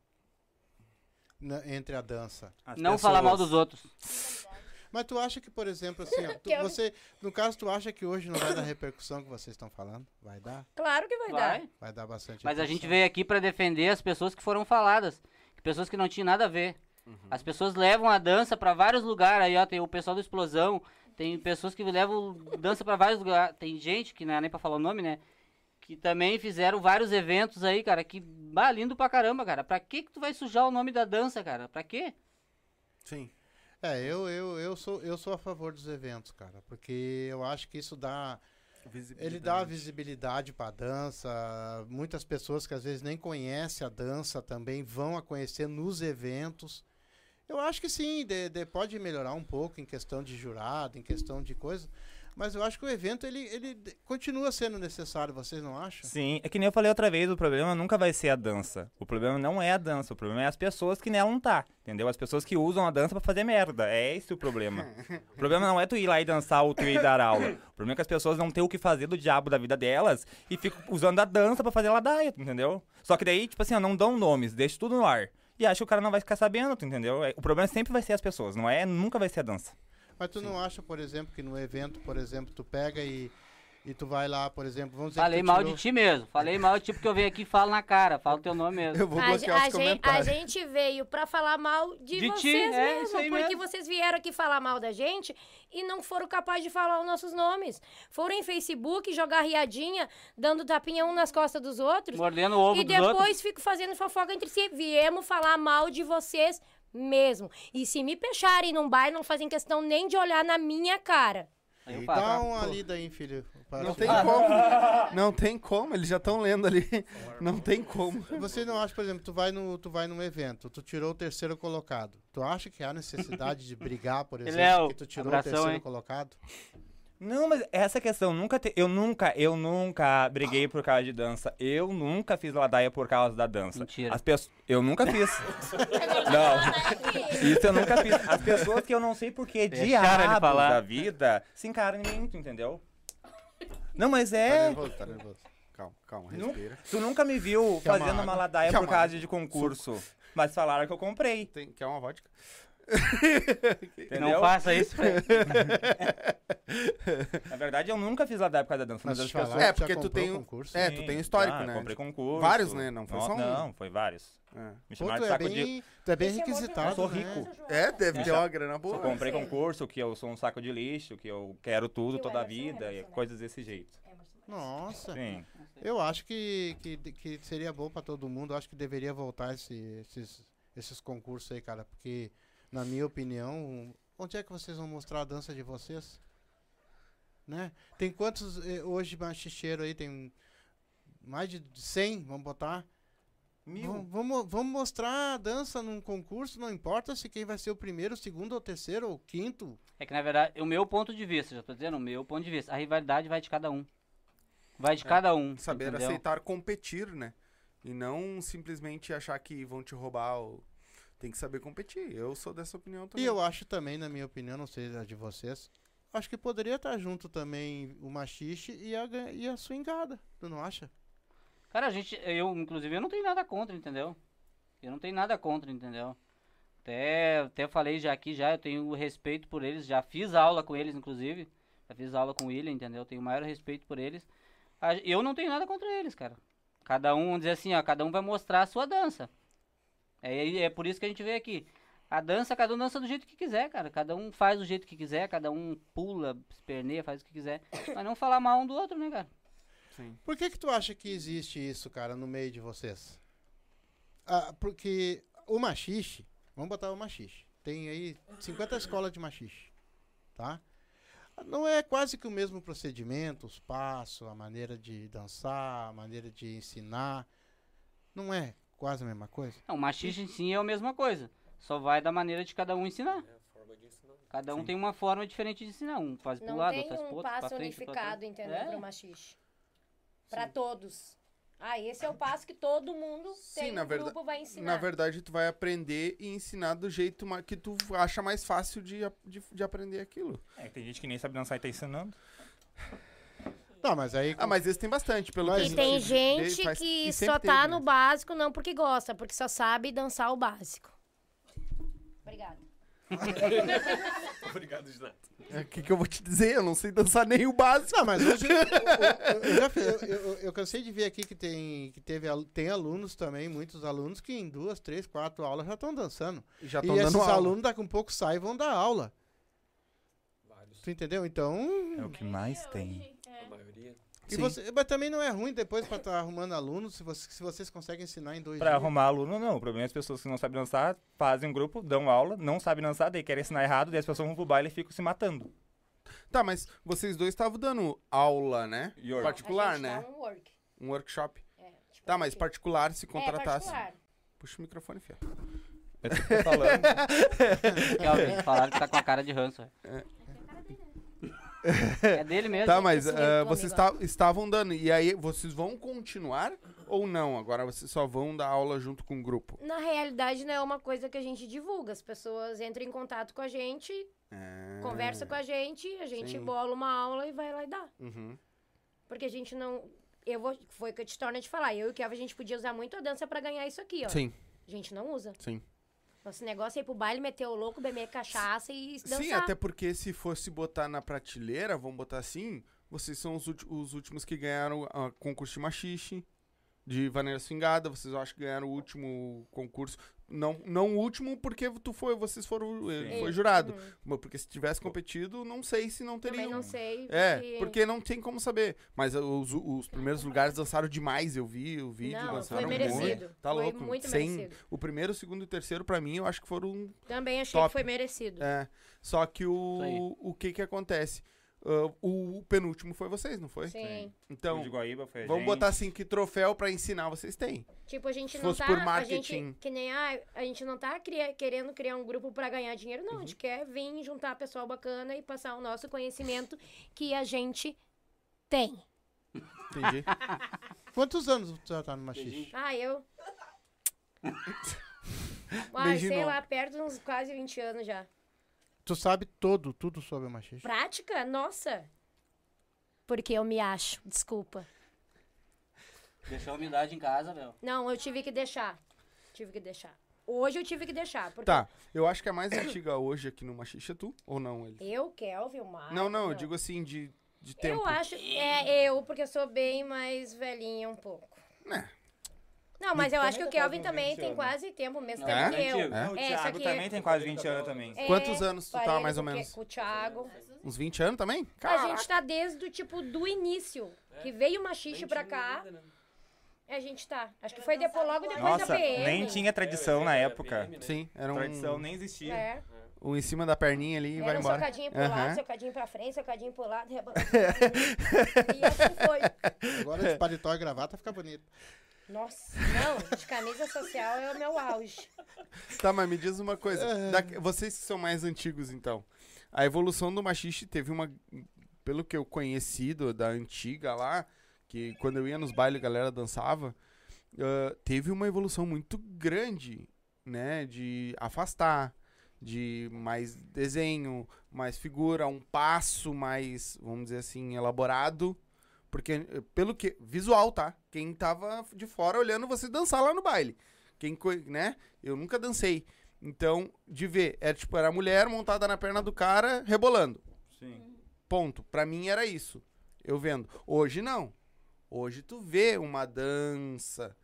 na- entre a dança? As não pessoas- falar mal dos outros. Mas tu acha que, por exemplo, assim, ó, <laughs> tu- você, no caso, tu acha que hoje não vai dar repercussão que vocês estão falando? Vai dar? Claro que vai, dar. Vai. Vai dar bastante Mas a gente repercussão. veio aqui pra defender as pessoas que foram faladas. Pessoas que não tinham nada a ver. Uhum. As pessoas levam a dança pra vários lugares. Aí, ó, tem o pessoal do Explosão. Tem pessoas que levam dança pra vários lugares. Tem gente, que não é nem pra falar o nome, né? Que também fizeram vários eventos aí, cara. Que bah, lindo pra caramba, cara. Pra que que tu vai sujar o nome da dança, cara? Pra quê? Sim. É, eu, eu, eu, sou, eu sou a favor dos eventos, cara, porque eu acho que isso dá. Ele dá visibilidade pra dança. Muitas pessoas que às vezes nem conhecem a dança também vão a conhecer nos eventos. Eu acho que sim, de- de- pode melhorar um pouco em questão de jurado, em questão de coisa. Mas eu acho que o evento ele, ele continua sendo necessário, vocês não acham? Sim, é que nem eu falei outra vez, o problema nunca vai ser a dança. O problema não é a dança, o problema é as pessoas que nela não tá, entendeu? As pessoas que usam a dança pra fazer merda. É esse o problema. o problema não é tu ir lá e dançar ou tu ir dar aula. O problema é que as pessoas não têm o que fazer do diabo da vida delas e ficam usando a dança pra fazer ladaia, entendeu? Só que daí, tipo assim, ó, não dão nomes, deixa tudo no ar. E acha que o cara não vai ficar sabendo, entendeu? É- O problema sempre vai ser as pessoas, não é? Nunca vai ser a dança. Mas tu não acha, por exemplo, que no evento, por exemplo, tu pega e, e tu vai lá, por exemplo, vamos dizer Falei mal tirou- de ti mesmo. Falei mal de ti porque eu venho aqui e falo na cara. Falo teu nome mesmo. Eu vou A, bloquear a os gen- a comentários. gente veio pra falar mal de, De ti, vocês é, mesmo, isso aí porque mesmo. vocês vieram aqui falar mal da gente e não foram capazes de falar os nossos nomes. Foram em Facebook jogar riadinha, dando tapinha um nas costas dos outros. Mordendo o ovo e dos outros. depois fico fazendo fofoca entre si. Viemos falar mal de vocês mesmo. E se me fecharem num bar, não fazem questão nem de olhar na minha cara. Aí Dá uma lida aí, filho. para Não tem como. <laughs> Não tem como, eles já estão lendo ali. Não tem como. Você não acha, por exemplo, tu vai, no, tu vai num evento, tu tirou o terceiro colocado. Tu acha que há necessidade de brigar, por exemplo, Léo, que tu tirou abração, o terceiro hein? colocado? Não, mas essa questão, nunca te- eu nunca, eu nunca briguei por causa de dança. Eu nunca fiz ladaia por causa da dança. Mentira. As pessoas, eu nunca fiz. <laughs> não. Isso eu nunca fiz. As pessoas que eu não sei por que Deixaram ele diabos falar. da vida se encaram em mim, tu entendeu? Não, mas Tá é. nervoso, tá nervoso. Calma, calma, respira. Tu nunca me viu Quer fazendo uma ladaia Quer por causa de concurso. Mas falaram que eu comprei. Tem, quer uma vodka? <laughs> Não faça isso, velho. <laughs> Na verdade, eu nunca fiz ladaia por causa da dança. Mas, pessoas. É, porque tu tem um- concurso? É, tu tem histórico, ah, né? Comprei concurso. Vários, né? Não foi só um. Não, foi vários. É. Me Pô, chamaram tu de é saco de. bem, tu é bem Esse é requisitado, Eu sou né? rico. É, deve É. ter uma grana boa. Eu comprei concurso, que eu sou um saco de lixo, que eu quero tudo toda a vida, e coisas desse jeito. Nossa, Sim. eu acho que, que, que seria bom pra todo mundo. Eu acho que deveria voltar esse- esses, esses concursos aí, cara. Porque, na minha opinião, onde é que vocês vão mostrar a dança de vocês? Né? Tem quantos eh, hoje machicheiro aí? Tem mais de 100, vamos botar? Vamos, vamos, vamos mostrar a dança num concurso, não importa se quem vai ser o primeiro, o segundo, ou terceiro, ou quinto. É que, na verdade, o meu ponto de vista, já tô dizendo, o meu ponto de vista. A rivalidade vai de cada um. Vai de cada um. Saber entendeu? aceitar competir, né? E não simplesmente achar que vão te roubar. Ou... Tem que saber competir. Eu sou dessa opinião E também. eu acho também, na minha opinião, não sei a de vocês, acho que poderia estar junto também o machixe e a, e a swingada, tu não acha? Cara, a gente, eu, inclusive, eu não tenho nada contra, entendeu? Eu não tenho nada contra, entendeu? Até, até falei já aqui, já, eu tenho respeito por eles, já fiz aula com eles, inclusive. Já fiz aula com o William, entendeu? Tenho o maior respeito por eles. Eu não tenho nada contra eles, cara. Cada um, vamos dizer assim, ó, cada um vai mostrar a sua dança. É, é por isso que a gente veio aqui. A dança, cada um dança do jeito que quiser, cara. Cada um faz do jeito que quiser, cada um pula, esperneia, faz o que quiser. <coughs> Mas não falar mal um do outro, né, cara? Por que que tu acha que existe isso, cara, no meio de vocês? Ah, porque o machixe, vamos botar o machixe. Tem aí 50 escolas de machixe, tá? Não é quase que o mesmo procedimento, os passos, a maneira de dançar, a maneira de ensinar. Não é quase a mesma coisa? Não, o machista em si é a mesma coisa. Só vai da maneira de cada um ensinar. É a forma de ensinar. Cada um tem uma forma diferente de ensinar. Um faz pro Não lado, tem outro faz pro um outro, pra passo frente, pra unificado, entendeu? É. Pro machixe. Pra todos. Ah, esse é o passo que todo mundo Sim, tem na no verda- grupo vai ensinar. Na verdade, tu vai aprender e ensinar do jeito que tu acha mais fácil de, de, de aprender aquilo. É, tem gente que nem sabe dançar e tá ensinando. <laughs> Não, mas aí. Ah, mas esse tem bastante, pelo a E tem gente faz- que só tá teve, no né? básico não porque gosta, porque só sabe dançar o básico. Obrigada. <laughs> Obrigado, Ginato. O É, que, que eu vou te dizer? Eu não sei dançar nem o básico. Não, mas hoje eu, eu- eu já eu, eu- eu cansei de ver aqui que tem que teve tem alunos também, muitos alunos que em duas, três, quatro aulas já estão dançando. Já e estão esses dando aula. alunos daqui um pouco saem e vão dar aula. Vários. Tu entendeu? Então, É o que mais tem. E você, mas também não é ruim depois para estar arrumando alunos se, você- se vocês conseguem ensinar em dois Pra dias. arrumar aluno, não. O problema é as pessoas que não sabem dançar, fazem um grupo, dão aula, não sabem dançar, daí querem ensinar errado, daí as pessoas vão pro baile e ficam se matando. Tá, mas vocês dois estavam dando aula, né? E org. Particular, A gente né? um work. Um workshop. É, tipo, Tá, mas particular se É, contratasse. particular. Puxa o microfone, fia. Eu tô falando. <laughs> Realmente, falaram que tá com a cara de ranço. é. É dele mesmo. Tá, mas meu vocês esta- estavam dando. E aí, vocês vão continuar ou não? Agora vocês só vão dar aula junto com o grupo. Na realidade, não é uma coisa que a gente divulga. As pessoas entram em contato com a gente, É. conversa com a gente, a gente Sim. bola uma aula e vai lá e dá. Uhum. Porque a gente não. Eu vou. Foi o que eu te torno de falar. Eu e o Kevin, a gente podia usar muito a dança pra ganhar isso aqui, ó. Sim, A gente não usa. sim. Nosso negócio é ir pro baile, meter o louco, beber cachaça e dançar. Sim, até porque se fosse botar na prateleira, vamos botar assim, vocês são os, os últimos que ganharam o concurso de machixe, de vaneira swingada, vocês eu acho que ganharam o último concurso. Não, não o último, porque tu foi, vocês foram eh, Sim. foi Uhum. jurado. Mas Porque se tivesse competido, não sei se não Também teriam. não sei. É, porque não tem como saber. Mas os, os primeiros lugares dançaram demais, eu vi o vídeo, Não, foi dançaram merecido. muito. Tá Foi louco. muito Sem- merecido. O primeiro, o segundo e o terceiro, pra mim, eu acho que foram Também achei Top. que foi merecido. é, só que o, o que que acontece? Ah, o penúltimo foi vocês, não foi? Sim. o Então, de Guaíba foi a vamos gente. botar assim, que troféu pra ensinar vocês têm? Tipo, a gente Se não tá. por a marketing. gente, que nem ah, a gente não tá cria- querendo criar um grupo pra ganhar dinheiro, não. A Uhum. gente quer vir juntar pessoal bacana e passar o nosso conhecimento que a gente tem. Entendi. <laughs> Quantos anos tu já tá no machixe? Ah, eu. <laughs> Ah, sei lá, perto de uns quase 20 anos já. Tu sabe todo, tudo sobre o machixe? Prática? Nossa. Porque eu me acho, desculpa. Deixou a umidade em casa, meu. Não, eu tive que deixar. Tive que deixar. Hoje eu tive que deixar. Porque tá, eu acho que a mais antiga hoje aqui no Machixe é tu, ou não? Ele? Eu, Kelvin, o Marcos. Não, não, eu digo assim, de, de tempo. Eu acho. É eu, porque eu sou bem mais velhinha um pouco. É. Não, mas eu acho que o Kelvin também 20 tem quase tempo, o mesmo Não, tempo é que eu. Não, o É, Thiago que- também tem quase 20 anos também. É, Quantos anos tu tá, mais ou com o que- menos? Com o Thiago. Uns 20 anos também? A gente tá desde o tipo do início. Que veio o machixe pra cá, a gente tá. Acho que foi depois, logo depois Nossa, da PM. nem tinha tradição na época. Sim, era um, Tradição nem existia. É. um em cima da perninha ali e vai Era um embora. socadinho pro Aham. lado, socadinho pra frente, socadinho pro lado, <laughs> rebolando. e assim foi. <laughs> Agora de paletó e gravata fica bonito. Nossa, não, de camisa social é o meu auge. Tá, mas me diz uma coisa. Da- vocês que são mais antigos, então. A evolução do machixe teve uma. Pelo que eu conheci do- da antiga lá, que quando eu ia nos bailes a galera dançava, ah, teve uma evolução muito grande, né? De afastar, de mais desenho, mais figura, um passo mais, vamos dizer assim, elaborado. Porque, eh, pelo que. Visual, tá? Quem tava de fora olhando você dançar lá no baile. Quem, né? Eu nunca dancei. Então, de ver, era tipo, era a mulher montada na perna do cara, rebolando. Sim. Ponto. Pra mim era isso. Eu vendo. Hoje não. Hoje tu vê uma dança,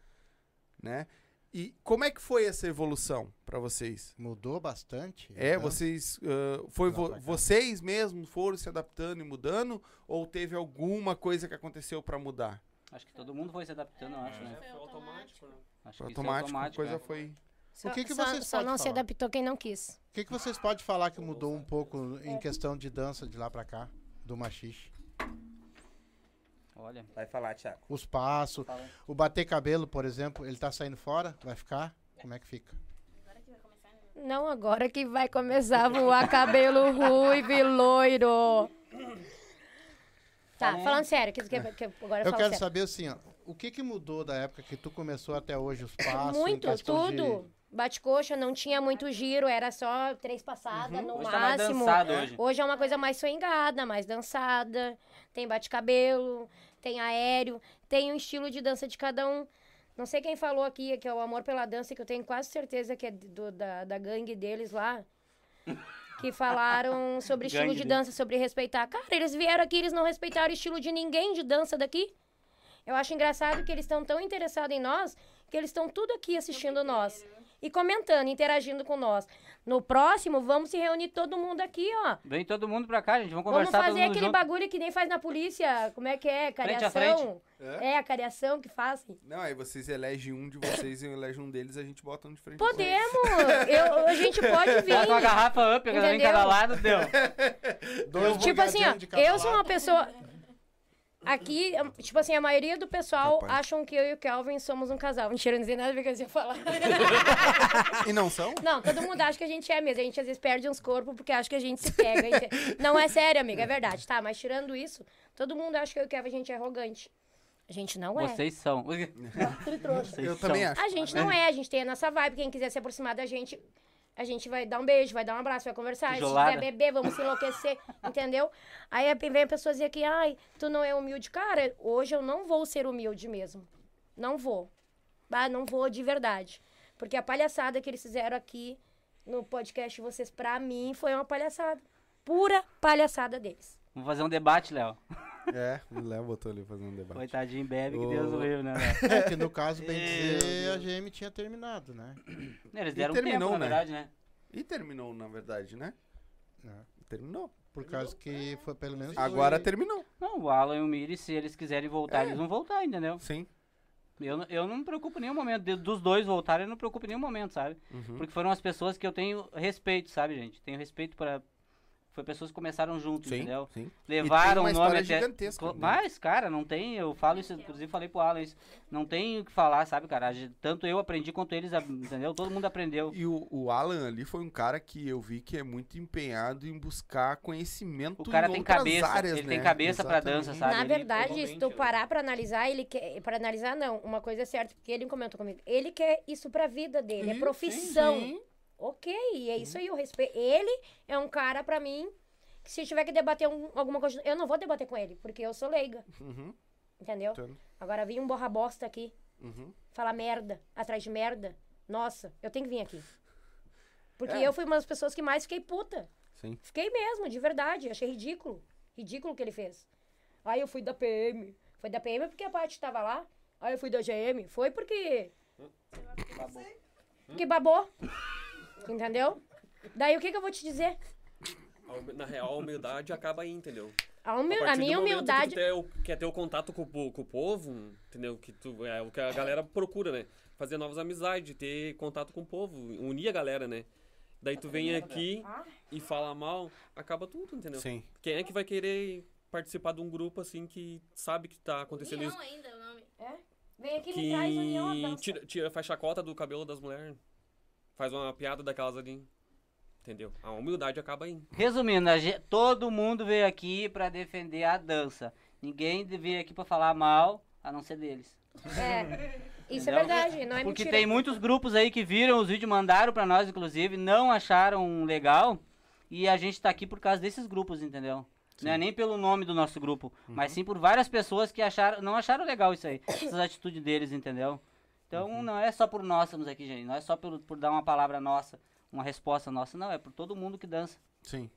né? E como é que foi essa evolução pra vocês? Mudou bastante. É, então. vocês ah, foi vo- vocês mesmos foram se adaptando e mudando ou teve alguma coisa que aconteceu pra mudar? Acho que todo mundo foi se adaptando, eu acho, né? É, foi automático, né? Acho que isso é automático, a coisa é. foi. Só, O que que só- vocês só não se falar? adaptou quem não quis. O que, que vocês podem falar que mudou um pouco em questão de dança de lá pra cá, do machixe? Olha. Vai falar, Thiago. Os passos, Fala. o bater cabelo, por exemplo, ele tá saindo fora? Vai ficar? Como é que fica? Não agora que vai começar a voar cabelo ruivo e loiro. Tá, aí. falando sério, que, que, que agora eu, Eu quero sério. saber assim, ó, o que que mudou da época que tu começou até hoje os passos? Muito, questão de- tudo. Bate-coxa, não tinha muito giro, era só três passadas no Hoje tá mais máximo. dançado hoje. Hoje é uma coisa mais swingada, mais dançada. Tem bate-cabelo, tem aéreo, tem um estilo de dança de cada um. Não sei quem falou aqui, que é o amor pela dança, que eu tenho quase certeza que é do- da, da gangue deles lá. <laughs> Que falaram sobre estilo de dança, sobre respeitar. Cara, eles vieram aqui, eles não respeitaram o estilo de ninguém de dança daqui. Eu acho engraçado que eles estão tão interessados em nós que eles estão tudo aqui assistindo nós. E comentando, interagindo com nós. No próximo, vamos se reunir todo mundo aqui, ó. Vem todo mundo pra cá, gente. Vamos Vamos conversar todo fazer aquele junto. bagulho que nem faz na polícia. Como é que é? Frente a Cariação. É? É, a cariação que fazem. Não, aí vocês elegem um de vocês e eu elejo um deles, a gente bota um de frente. Podemos! Eu, a gente pode vir. <laughs> Bota uma garrafa up, cada um em cada lado, deu. <laughs> Dois Tipo assim, ó, eu sou uma pessoa. Aqui, tipo assim, a maioria do pessoal Capaz. acham que eu e o Kelvin somos um casal. Mentira, não sei nada a ver com o que eu ia falar. E não são? Não, todo mundo acha que a gente é mesmo. A gente às vezes perde uns corpos porque acha que a gente se pega. Não é sério, amiga, é verdade, tá? Mas tirando isso, todo mundo acha que eu e o Kevin a gente é arrogante. A gente não é. Vocês são. Vocês Eu são. também acho. A gente não é, a gente tem a nossa vibe. Quem quiser se aproximar da gente, a gente vai dar um beijo, vai dar um abraço, vai conversar. Se Tijolada. quiser beber, vamos se enlouquecer, <laughs> entendeu? Aí vem a pessoa dizer que, ai, tu não é humilde. Cara, hoje eu não vou ser humilde mesmo. Não vou. Ah, não vou de verdade. Porque a palhaçada que eles fizeram aqui no podcast de vocês, pra mim, foi uma palhaçada. Pura palhaçada deles. Vamos fazer um debate, Léo. <laughs> É, o Léo botou ali fazendo um debate. Coitadinho, bebe, que. Deus o livre, né, Léo? <laughs> É, que no caso, bem Meu dizer, a GM tinha terminado, né? Eles E deram um terminou, tempo, na né? verdade, né? E terminou, na verdade, né? É. Terminou. Por causa que foi pelo menos. Agora foi... terminou. Não, o Alan e o Miri, se eles quiserem voltar, É. eles vão voltar, entendeu? Sim. Eu, não- eu não me preocupo em nenhum momento. de- dos dois voltarem, eu não me preocupo em nenhum momento, sabe? Uhum. Porque foram as pessoas que eu tenho respeito, sabe, gente? Tenho respeito para. Foi pessoas que começaram junto, Sim, entendeu? sim. Levaram uma o nome história até. né? Mas, cara, não tem. Eu falo isso, inclusive falei pro Alan isso. Não tem o que falar, sabe, cara? Tanto eu aprendi quanto eles, entendeu? Todo mundo aprendeu. E o, o Alan ali foi um cara que eu vi que é muito empenhado em buscar conhecimento O cara em tem outras cabeça, áreas, ele né? tem cabeça pra Exatamente. dança, sabe? Na Ele- verdade, se tu parar pra analisar, ele quer. Pra analisar, não. Uma coisa é certa, porque ele comentou comigo. Ele quer isso pra vida dele, é Sim, profissão. sim, sim. Ok, e é isso aí, eu respeito. Ele é um cara pra mim que se tiver que debater um- alguma coisa, eu não vou debater com ele, porque eu sou leiga, Uhum, entendeu? entendo. Agora vir um borra bosta aqui, Uhum. falar merda, atrás de merda, nossa, eu tenho que vir aqui. Porque É. eu fui uma das pessoas que mais fiquei puta. Sim. Fiquei mesmo, de verdade. Achei ridículo. Ridículo o que ele fez. Aí eu fui da PM. Foi da PM porque a Paty tava lá. Aí eu fui da GM. Foi porque. Porque babou. <laughs> Entendeu? Daí o que, que eu vou te dizer? A Na real, a humildade acaba aí, entendeu? A, humil- a do minha humildade. Que tu ter o- quer ter o contato com, com o povo, entendeu? Que tu, é o que a galera procura, né? Fazer novas amizades, ter contato com o povo, unir a galera, né? Daí tu vem aqui e fala mal, acaba tudo, entendeu? Sim. Quem é que vai querer participar de um grupo assim que sabe que tá acontecendo isso? União ainda o nome. Vem aqui e me traz união Que tira, tira, faz chacota do cabelo das mulheres. Faz uma piada daquelas ali. Entendeu? A humildade acaba aí. Resumindo, a ge- todo mundo veio aqui pra defender a dança. Ninguém veio aqui pra falar mal, a não ser deles. É. <laughs> Isso é Entendeu? verdade, não é Porque mentira. tem muitos grupos aí que viram os vídeos, mandaram pra nós, inclusive, não acharam legal. E a gente tá aqui por causa desses grupos, entendeu? Não é nem pelo nome do nosso grupo, mas sim por várias pessoas que acharam, não acharam legal isso aí, essas <coughs> atitudes deles, entendeu? Então não é só por nós estamos aqui, gente. Não é só por, por dar uma palavra nossa, uma resposta nossa, não. É por todo mundo que dança. Sim.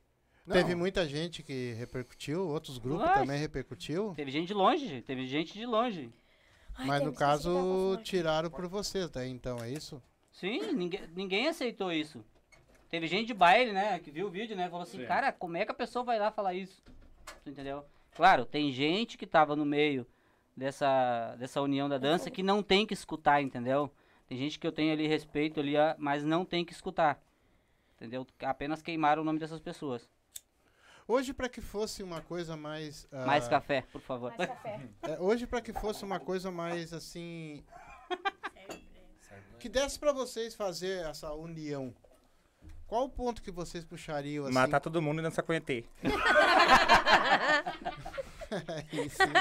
Teve Não, muita gente que repercutiu, outros grupos Lógico. também repercutiu, Teve gente de longe, gente. Teve gente de longe. Ai, mas no caso tiraram por vocês, daí então é isso? Sim, ninguém, ninguém aceitou isso. Teve gente de baile, né, que viu o vídeo, né, falou assim, Sim. cara, como é que a pessoa vai lá falar isso? Tu entendeu? Claro, tem gente que tava no meio dessa, dessa união da dança que não tem que escutar, entendeu? Tem gente que eu tenho ali respeito ali, mas não tem que escutar. Entendeu? Apenas queimar o nome dessas pessoas. Hoje, para que fosse uma coisa mais. ah, Mais café, por favor. Mais café. <laughs> é, hoje, para que fosse uma coisa mais assim. que desse para vocês fazer essa união. Qual o ponto que vocês puxariam assim? Matar todo mundo e dançar com ET. Aí sim.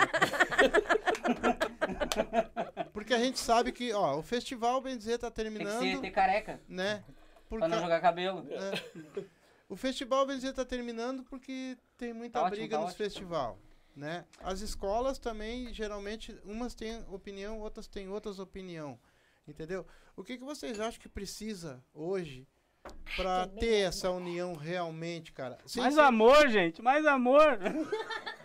<laughs> Porque a gente sabe que, ó, o festival, bem dizer, tá Tem que terminando, ser ter careca, né? Porque pra não jogar cabelo. é, o festival, bem dizer, tá terminando porque tem muita Tá ótimo, briga tá nos ótimo. festival, né? As escolas também, geralmente, umas têm opinião, outras têm outras opinião, entendeu? O que, que vocês acham que precisa hoje pra Tem ter essa união realmente, cara? Sem mais ser- amor, gente, mais amor. <laughs>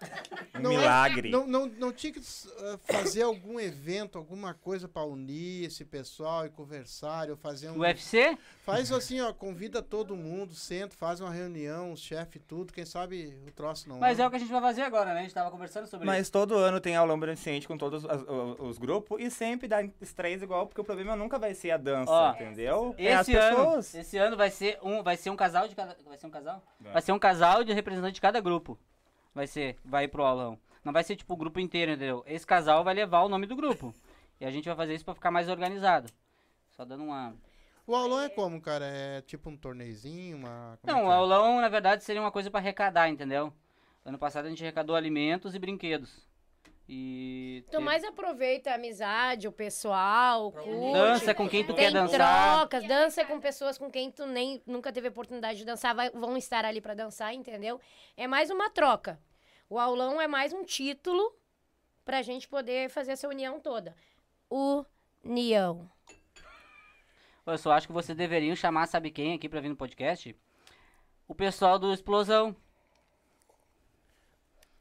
<laughs> Um Não é- milagre. Não, não, não tinha que uh, fazer algum evento, alguma coisa pra unir esse pessoal e conversar, ou fazer um. UFC? Faz assim, ó, convida todo mundo, senta, faz uma reunião, os chefes, tudo, quem sabe o troço não. Mas é anda. o que a gente vai fazer agora, né? A gente tava conversando sobre Mas isso. todo ano tem aulão beneficente com todos as- os, os grupos e sempre dá estreias igual, porque o problema nunca vai ser a dança, Ó, entendeu? É as Esse ano, pessoas. esse ano vai ser um, vai ser um casal de cada, vai ser um casal? Vai. Vai ser um casal de representante de cada grupo. Vai ser, vai ir pro aulão. Não vai ser tipo o grupo inteiro, entendeu? Esse casal vai levar o nome do grupo. E a gente vai fazer isso pra ficar mais organizado. Só dando uma O aulão é como, cara? É tipo um torneizinho, uma. como é Não, que o é? aulão, na verdade, seria uma coisa pra arrecadar, entendeu? Ano passado a gente arrecadou alimentos e brinquedos. E Tu teve- mais aproveita a amizade, o pessoal, curte. dança com quem tu Tem quer dançar. trocas, dança com pessoas com quem tu nem nunca teve oportunidade de dançar, vai- vão estar ali pra dançar, entendeu? É mais uma troca. O aulão é mais um título pra gente poder fazer essa união toda. União. Eu só acho que vocês deveriam chamar, sabe quem, aqui pra vir no podcast? O pessoal do Explosão.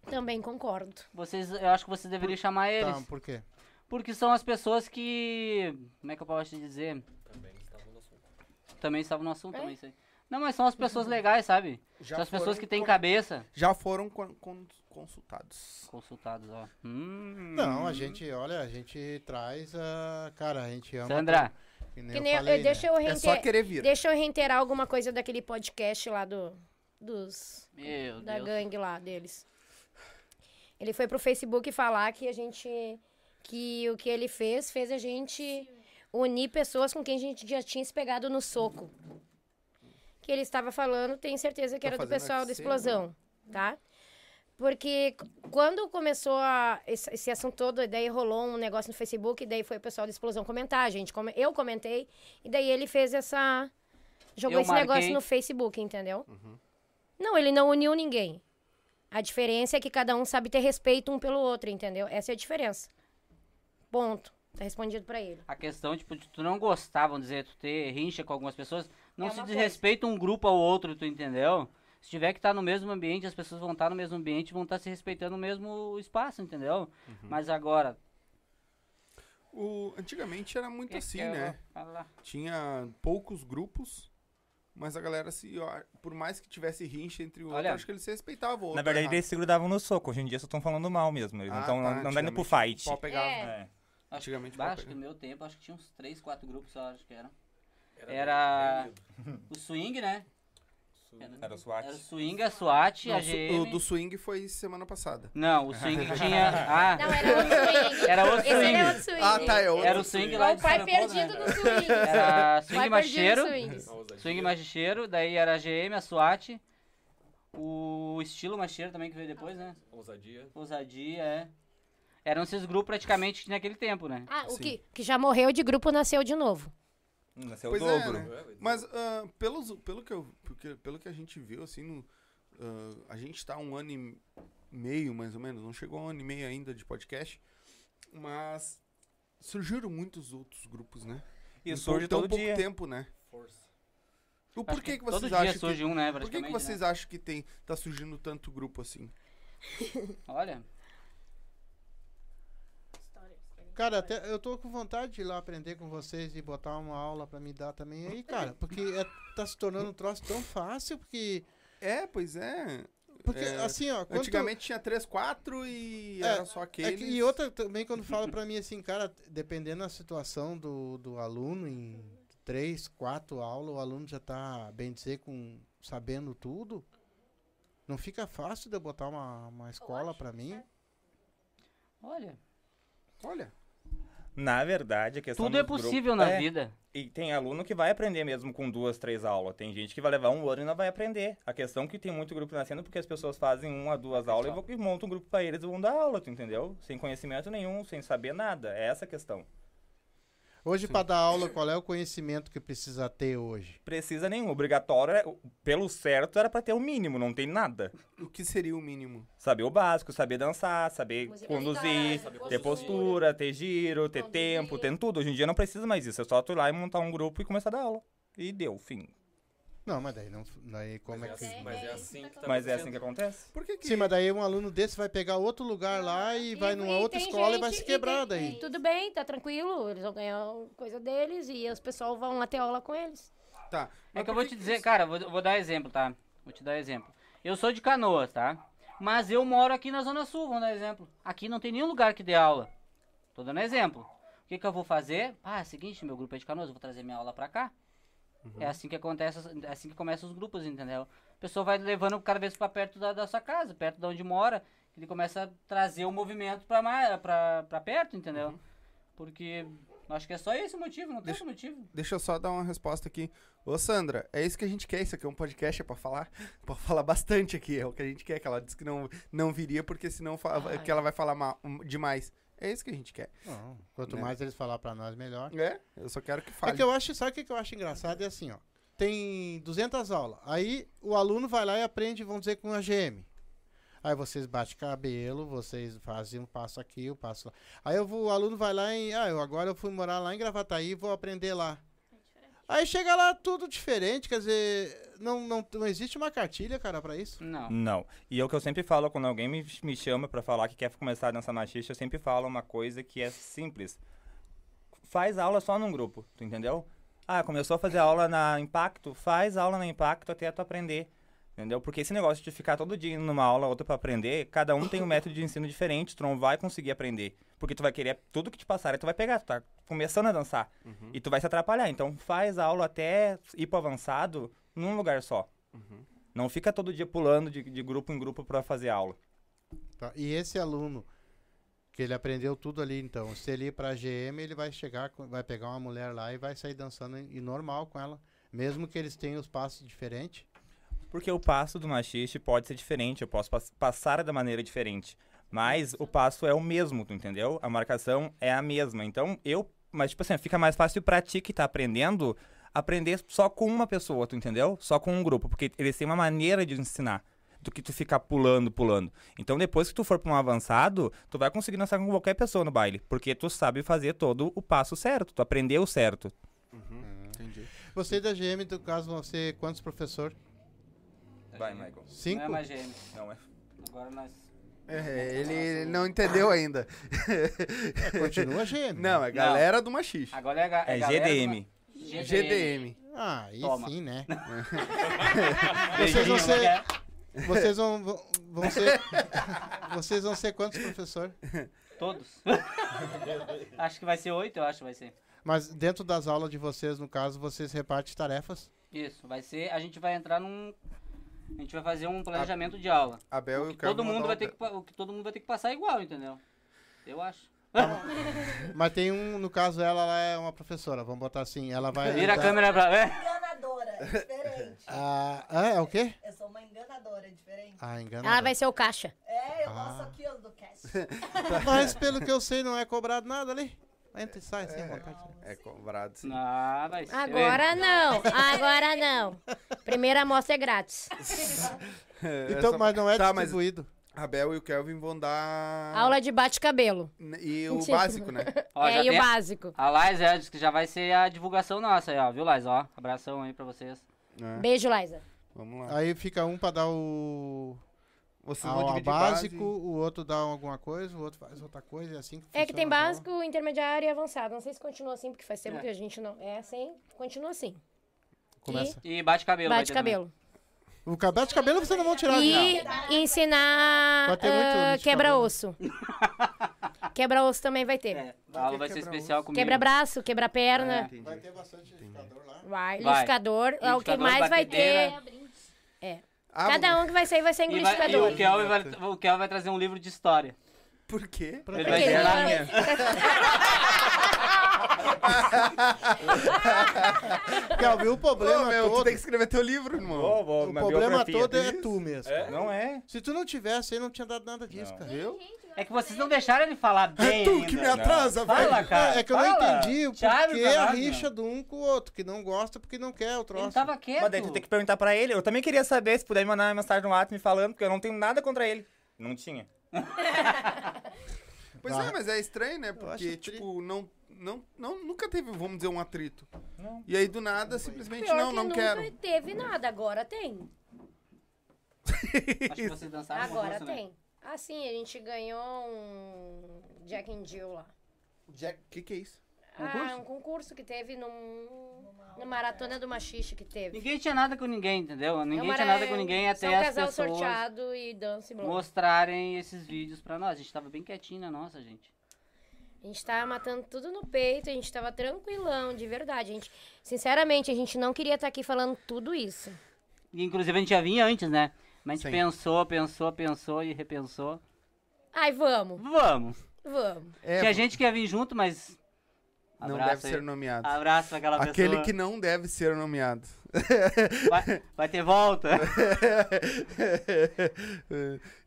Também concordo. Vocês, eu acho que vocês deveriam chamar eles. Tá, por quê? Porque são as pessoas que. Como é que eu posso te dizer? Também estava no assunto. Também estavam no assunto, É? também sei. Não, mas são as pessoas legais, sabe? Já são as pessoas que têm con- cabeça. Já foram con- con- consultados. Consultados, ó. Hum. Não, a gente, olha, a gente traz a. Cara, a gente ama. Sandra, que nem Que eu nem eu- falei, né? deixa, eu É só querer vir. deixa eu reiterar alguma coisa daquele podcast lá do, dos meu da Deus. gangue lá deles. Ele foi pro Facebook falar que a gente. Que o que ele fez fez a gente unir pessoas com quem a gente já tinha se pegado no soco. Que ele estava falando, tenho certeza que Tá era do pessoal da explosão, tá? Porque quando começou a, esse, esse assunto todo, daí rolou um negócio no Facebook, e daí foi o pessoal da explosão comentar, a gente, come- eu comentei, e daí ele fez essa. Jogou Eu esse negócio marquei. no Facebook, entendeu? Não, ele não uniu ninguém. A diferença é que cada um sabe ter respeito um pelo outro, entendeu? Essa é a diferença. Ponto. Tá respondido pra ele. A questão, tipo, de tu não gostar, vamos dizer, tu ter rincha com algumas pessoas, não É se desrespeita um grupo ao outro, tu entendeu? Se tiver que estar no mesmo ambiente, as pessoas vão estar no mesmo ambiente, vão estar se respeitando no mesmo espaço, entendeu? Uhum. Mas agora. O, antigamente era muito que assim, que eu né? Tinha poucos grupos, mas a galera, se, ó, por mais que tivesse rincha entre o outro, Olha, acho que eles se respeitavam. o Na outro verdade, errado. eles se grudavam no soco. Hoje em dia só estão falando mal mesmo. Eles não Ah, estão tá, não dando pro fight. o pau pegava. É. É. Acho, Antigamente bah, acho que no meu tempo, acho que tinha uns 3, 4 grupos só, acho que era. Era. O swing, né? Era o SWAT. Era o swing, a SWAT, Não, a GM. o do swing foi semana passada. Não, o swing <laughs> tinha. Ah, Não, era outro swing. era outro Esse era swing. outro swing. Ah, tá, é outro Era o swing lá Igual de o pai perdido né? do swing. Era swing perdido macheiro. swing. Swing macheiro, daí era a GM, a SWAT. O estilo macheiro também que veio depois, né? Ousadia. Ousadia, é. Eram esses grupos praticamente naquele tempo, né? Ah, o Sim. que, que já morreu de grupo nasceu de novo. Nasceu Pois o é, dobro. né? Mas pelos, pelo, que eu, porque- pelo que a gente viu, assim, no, ah, a gente tá um ano e meio, mais ou menos, não chegou a um ano e meio ainda de podcast, mas surgiram muitos outros grupos, né? E Em surge tão todo pouco dia. tempo, né? Força. O porquê que, todo vocês acham surge que, um, né? por que, que Praticamente, vocês né? acham que tem, tá surgindo tanto grupo assim? Olha, Cara, até eu tô com vontade de ir lá aprender com vocês e botar uma aula pra me dar também aí, cara. Porque é, tá se tornando um troço tão fácil, porque. É, pois é. Porque, É, assim, ó, Antigamente tinha três, quatro e É, era só É aqueles. que- e outra também, quando fala pra mim assim, cara, dependendo da situação do, do aluno, em três, quatro aulas, o aluno já tá, bem dizer, com, sabendo tudo, não fica fácil de eu botar uma, uma escola pra mim. Olha, Olha, Na verdade, a questão tudo é possível na É, vida. E tem aluno que vai aprender mesmo com duas, três aulas. Tem gente que vai levar um ano e não vai aprender. A questão é que tem muito grupo nascendo porque as pessoas fazem uma, duas aulas e vão- e montam um grupo pra eles e vão dar aula, tu entendeu? Sem conhecimento nenhum, sem saber nada. É essa a questão. Hoje, pra dar aula, qual é o conhecimento que precisa ter hoje? Precisa nenhum. Obrigatório, é- pelo certo, era pra ter o mínimo, não tem nada. o que seria o mínimo? Saber o básico, saber dançar, saber conduzir, saber ter postura, ter giro, ter Conduzir. tempo, ter tudo. Hoje em dia não precisa mais disso. É só tu ir lá e montar um grupo e começar a dar aula. E deu, fim. Não, mas daí não. Daí como é Mas que. é assim- mas é assim que tá Mas é assim que acontece. Por que que... Sim, mas daí um aluno desse vai pegar outro lugar lá e vai numa outra tem escola e vai gente- se quebrar tem- daí. Tudo bem, tá tranquilo. Eles vão ganhar coisa deles e os pessoal vão lá ter aula com eles. Tá. É que eu vou te dizer, cara, eu vou, vou dar exemplo, tá? Vou te dar exemplo. Eu sou de Canoas, tá? Mas eu moro aqui na Zona Sul, vamos dar exemplo. Aqui não tem nenhum lugar que dê aula. Tô dando exemplo. O que, que eu vou fazer? Ah, é o seguinte, meu grupo é de Canoas, eu vou trazer minha aula pra cá. É assim que acontece, é assim que começam os grupos, entendeu? A pessoa vai levando cada vez pra perto da, da sua casa, perto de onde mora. Ele começa a trazer o movimento pra perto, entendeu? Porque acho que é só esse motivo, não tem Deixa- outro motivo. Deixa eu só dar uma resposta aqui. Ô, Sandra, é isso que a gente quer. Isso aqui é um podcast, é pra falar, <laughs> pra falar bastante aqui. É o que a gente quer. Que ela disse que não, não viria porque senão Ai. que ela vai falar ma- demais. É isso que a gente quer. Não, quanto Né? mais eles falar pra nós, melhor. É? Eu só quero que É fale. que eu acho, sabe o que que eu acho engraçado? É assim, ó. Tem 200 aulas. Aí o aluno vai lá e aprende, vamos dizer, com a GM. Aí vocês batem cabelo, vocês fazem um passo aqui, um passo lá. Aí eu vou- o aluno vai lá e. Ah, eu agora eu fui morar lá em Gravataí e vou aprender lá. Aí chega lá tudo diferente, quer dizer, não, não, não existe uma cartilha, cara, pra isso. Não. Não. E é o que eu sempre falo quando alguém me, me chama pra falar que quer começar a dançar machista, eu sempre falo uma coisa que é simples. Faz aula só num grupo, tu entendeu? Ah, começou a fazer aula na Impacto, faz aula na Impacto até tu aprender. Entendeu? Porque esse negócio de ficar todo dia indo numa aula, outra pra aprender, cada um tem um método de ensino diferente, tu não vai conseguir aprender. Porque tu vai querer, tudo que te passar, tu vai pegar, tu tá começando a dançar. E tu vai se atrapalhar. Então faz a aula até ir pro avançado num lugar só. Não fica todo dia pulando de, de grupo em grupo pra fazer aula. Tá? E esse aluno, que ele aprendeu tudo ali, então, se ele ir pra GM, ele vai chegar, vai pegar uma mulher lá e vai sair dançando e normal com ela. Mesmo que eles tenham os passos diferentes. Porque o passo do machiste pode ser diferente, eu posso pas- passar da maneira diferente. Mas o passo é o mesmo, tu entendeu? A marcação é a mesma. Então eu. Mas, tipo assim, fica mais fácil pra ti que tá aprendendo, aprender só com uma pessoa, tu entendeu? Só com um grupo. Porque eles têm uma maneira de ensinar. Do que tu ficar pulando, pulando. Então, depois que tu for pra um avançado, tu vai conseguir dançar com qualquer pessoa no baile. Porque tu sabe fazer todo o passo certo. Tu aprendeu certo. Entendi. Você da GM, no caso, vão ser quantos professor? Vai, Michael. Cinco? Não é mais gêmeo. Não é. Agora nós. É, ele não entendeu ainda. É, continua GM. Não, é galera do machixe. Agora é, ga- É GDM. do- GDM. Ah, aí Toma. sim, né? <laughs> <laughs> Vocês vão ser-? Vocês vão, vão, vão ser. <laughs> Vocês vão ser quantos professor? Todos. acho que vai ser oito, eu acho que vai ser. Mas dentro das aulas de vocês, no caso, vocês repartem tarefas? Isso, vai ser. A gente vai entrar num. A gente vai fazer um planejamento de aula. Abel O e que o Kelvin todo mundo vai ter que, o que todo mundo vai ter que passar igual, entendeu? Eu acho. Mas tem um, no caso, ela, ela é uma professora, vamos botar assim, ela vai. Vira a dar- câmera pra ver. Enganadora, é diferente. <laughs> Ah, ah, é o quê? Eu sou uma enganadora, é diferente. Ah, engana. Ela vai ser o caixa. É, eu Ah. faço aqui ó, do cast. <laughs> Mas pelo que eu sei, não é cobrado nada ali. Entra e sai, sem vontade. É cobrado, sim. Ah, vai ser. Agora não, agora não. Primeira amostra é grátis. <laughs> Então, Essa- mas não é Tá, mas- distribuído. Abel e o Kelvin vão dar. Aula de bate-cabelo. E o básico, né? <laughs> Ó, já é, e o tem- básico. A Liza é, diz que já vai ser a divulgação nossa aí, ó. Viu, Liza? Ó, abração aí pra vocês. É, Beijo, Liza. Vamos lá. Aí fica um pra dar o. Vocês a vão básico, base. o outro dá alguma coisa, o outro faz outra coisa, é assim que É que tem básico, intermediário e avançado. Não sei se continua assim, porque faz tempo É. que a gente não. É assim, continua assim. Começa. E bate cabelo. vai ter também. Bate-cabelo. O cabelo de cabelo vocês não vão tirar. E ensinar Vai ter muito ah, quebra-osso. quebra-osso também vai ter. É, a aula vai ser especial comigo. Quebra-braço, quebra-perna. É. Vai ter bastante liquidificador lá. Vai, Vai. liquidificador. É o que mais vai ter. batedeira. Ah, Cada um que vai sair vai ser em E, vai, e o vai, o Kelvin vai trazer um livro de história. Por quê? Pra Ele quê? vai Porque ensinar. ele <laughs> Kelvin, o problema Ô, meu, tu todo... tem que escrever teu livro, irmão. O problema todo é Isso. tu mesmo. Não é? Se tu não tivesse aí, não tinha dado nada disso, Não. cara. Viu? É que vocês não deixaram ele falar bem É tu ainda. que me atrasa, velho. Fala, cara. é que eu fala. não entendi o porquê a rixa de um com o outro, que não gosta porque não quer o troço. Ele tava quieto. Mas daí tu tem que perguntar pra ele. Eu também queria saber se puder me mandar uma mensagem no WhatsApp me falando, porque eu não tenho nada contra ele. Não tinha. <laughs> Pois Ah. é, mas é estranho, né? Porque, tri- tipo, não, não, não, nunca teve, vamos dizer, um atrito. Não. E aí, do nada, simplesmente, Pior não, que não nunca quero. teve nada, agora tem. Acho que vocês dançaram Agora concurso, né? Ah, sim, a gente ganhou um Jack and Jill lá. Jack, o que que é isso? Ah, Concurso? um concurso que teve num, na Maratona do Machixe que teve. Ninguém tinha nada com ninguém, entendeu? Ninguém É uma- tinha nada com ninguém só até um as casal pessoas sorteado e dança e mostrarem esses vídeos pra nós. A gente tava bem quietinho na nossa, gente. A gente tava matando tudo no peito, a gente tava tranquilão, de verdade. A gente, sinceramente, a gente não queria estar aqui falando tudo isso. E, inclusive a gente já vinha antes, né? Mas a gente Sim. pensou, pensou, pensou e repensou. Ai, vamos, Vamos! vamos. É, Tinha gente que ia vir junto, mas. não deve aí. ser nomeado. Abraço aquela Aquele pessoa. que não deve ser nomeado. Vai, vai ter volta. <laughs>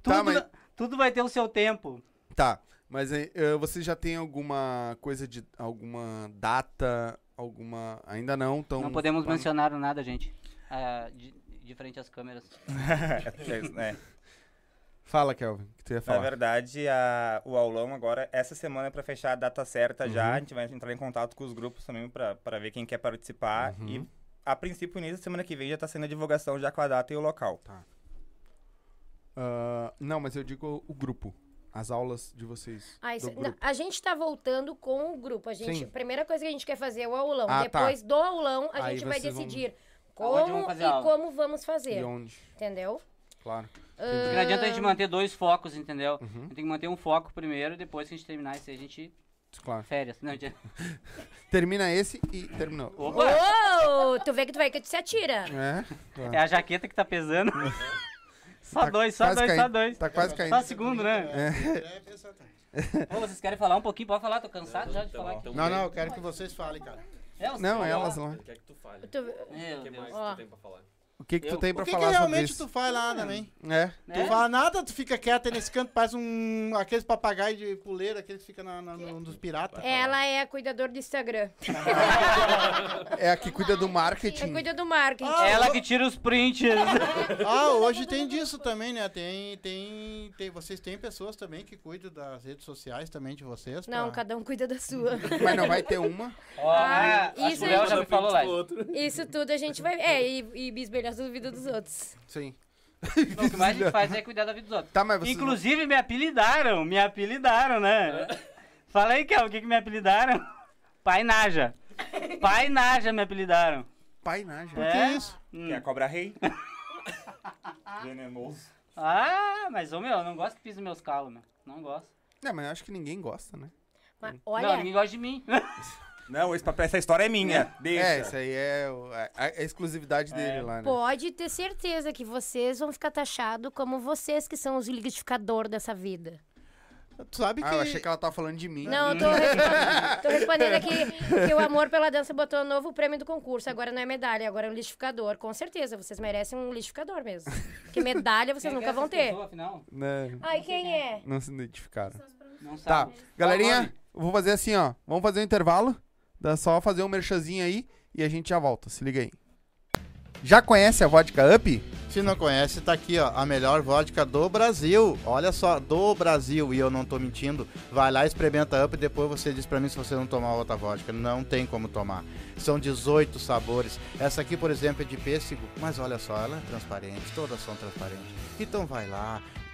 tudo, tá, mas, tudo vai ter o seu tempo. tá, mas eh, você já tem alguma coisa de... Alguma data, alguma... Ainda não, então... não podemos pra- mencionar nada, gente. Ah, de, de frente às câmeras. <laughs> É. Fala, Kelvin, o que tu ia Na falar. verdade, a- o aulão agora, essa semana é pra fechar a data certa já. Uhum. A gente vai entrar em contato com os grupos também pra, pra ver quem quer participar. Uhum. E a princípio, início da semana que vem já tá sendo a divulgação já com a data e o local. Ah, não, mas eu digo o grupo. As aulas de vocês. Ai, do cê- não, a gente tá voltando com o grupo. A gente, Sim. primeira coisa que a gente quer fazer é o aulão. Ah, tá. Depois do aulão, a Aí gente vai vão- decidir Aonde como vamos fazer e aula? como vamos E fazer. onde? Entendeu? Claro. Porque não adianta a gente manter dois focos, entendeu? Uhum. A gente tem que manter um foco primeiro e depois que a gente terminar esse aí, a gente Claro. férias. Não, a gente... <laughs> Termina esse e terminou. Opa! Uou! Tu vê que tu vai que tu se atira. É? Tá. É a jaqueta que tá pesando. <laughs> só Tá dois, só dois, só caindo. dois. Tá quase Só caindo. segundo, né? É, exatamente. Ô, vocês querem falar um pouquinho? Pode falar, tô cansado já de Então, falar aqui. Não, não, eu quero que vocês falem, cara. Vocês Não, elas lá. Ele quer que tu fale. Tu- O Meu que mais Ó. tu tem pra falar? O que que tu Eu- tem O pra que, que falar sobre realmente isso? tu faz lá também? É. Tu É? fala nada, tu fica quieto aí nesse canto, parece um. aqueles papagaios de puleiro, aqueles que ficam na, na, no, dos piratas. Ela é a cuidadora do Instagram. <laughs> É a que cuida do Ela marketing. cuida do marketing. Ah, Ela que tira os prints. <laughs> Ah, hoje tem disso também, né? Tem, tem, tem. Vocês têm pessoas também que cuidam das redes sociais também de vocês? Não, pra- cada um cuida da sua. Mas não vai ter uma. Ó, Ah, isso que o Léo aí. já me falou lá. Isso tudo a gente vai. É, e, e esbelhar a vida dos outros. Sim. Não, o que mais a gente faz é cuidar da vida dos outros. Tá, mas vocês Inclusive, me apelidaram, me apelidaram, né? Fala aí, Kel, o que que me apelidaram? Pai Naja. Pai Naja me apelidaram. Painagem. Por É? que isso? Hum. Que é a cobra rei. <laughs> Venenoso. Ah, mas, ô, meu, eu não gosto que pise meus calos, meu. Não gosto. Não, mas eu acho que ninguém gosta, né? Mas, Não, olha, ninguém gosta de mim. <laughs> Não, esse papel, essa história é minha. Deixa. É, isso aí é a, a exclusividade dele lá, né? pode ter certeza que vocês vão ficar taxados como vocês que são os liquidificadores dessa vida. Tu sabe que. Ah, eu achei que ela tava falando de mim. Não, eu tô respondendo, tô respondendo aqui <laughs> que o Amor pela Dança botou um novo prêmio do concurso. Agora não é medalha, agora é um liquidificador. Com certeza, vocês merecem um liquidificador mesmo. Porque medalha vocês Quem que nunca é vão ter. pessoas, afinal? Né? Ai, quem é? Não se identificaram. Não Tá, sabe. galerinha, nome. eu vou fazer assim, ó. Vamos fazer um intervalo. Dá só fazer um merchazinho aí e a gente já volta. Se liga aí. Já conhece a Vodka Up? Se não conhece, tá aqui, ó, a melhor vodka do Brasil. Olha só, do Brasil, e eu não tô mentindo. Vai lá, experimenta up e depois você diz pra mim se você não tomar outra vodka. Não tem como tomar. São 18 sabores. Essa aqui, por exemplo, é de pêssego, mas olha só, ela é transparente, todas são transparentes. Então vai lá,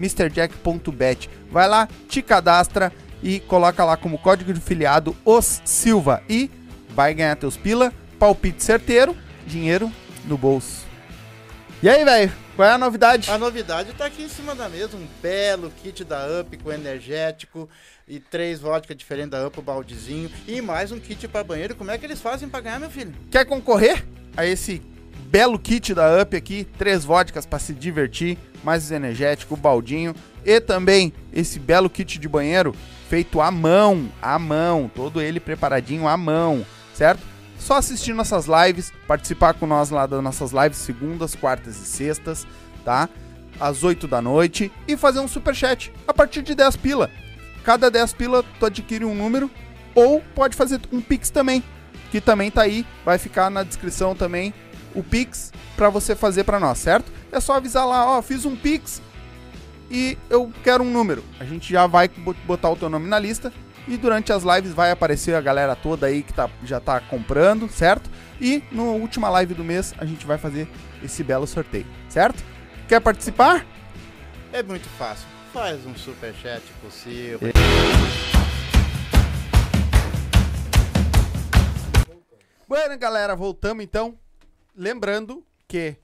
MrJack.bet. Vai lá, te cadastra e coloca lá como código de filiado os Silva e vai ganhar teus pila, palpite certeiro, dinheiro no bolso. E aí, velho? Qual é a novidade? A novidade tá aqui em cima da mesa, um belo kit da Up com energético e três vodka diferentes da Up, o baldezinho e mais um kit pra banheiro. Como é que eles fazem pra ganhar, meu filho? Quer concorrer a esse belo kit da Up aqui? Três vodkas para se divertir, mais energético, baldinho e também esse belo kit de banheiro feito à mão, à mão, todo ele preparadinho à mão, certo? Só assistir nossas lives, participar com nós lá das nossas lives segundas, quartas e sextas, tá? Às 8 da noite e fazer um super chat a partir de 10 pila. Cada 10 pila tu adquire um número ou pode fazer um pix também, que também tá aí, vai ficar na descrição também o pix pra você fazer pra nós, certo? É só avisar lá, ó, fiz um pix e eu quero um número. A gente já vai bo- botar o teu nome na lista e durante as lives vai aparecer a galera toda aí que tá, já tá comprando, certo? E na última live do mês a gente vai fazer esse belo sorteio, certo? Quer participar? É muito fácil. Faz um superchat possível. Bueno, galera, voltamos então. Lembrando que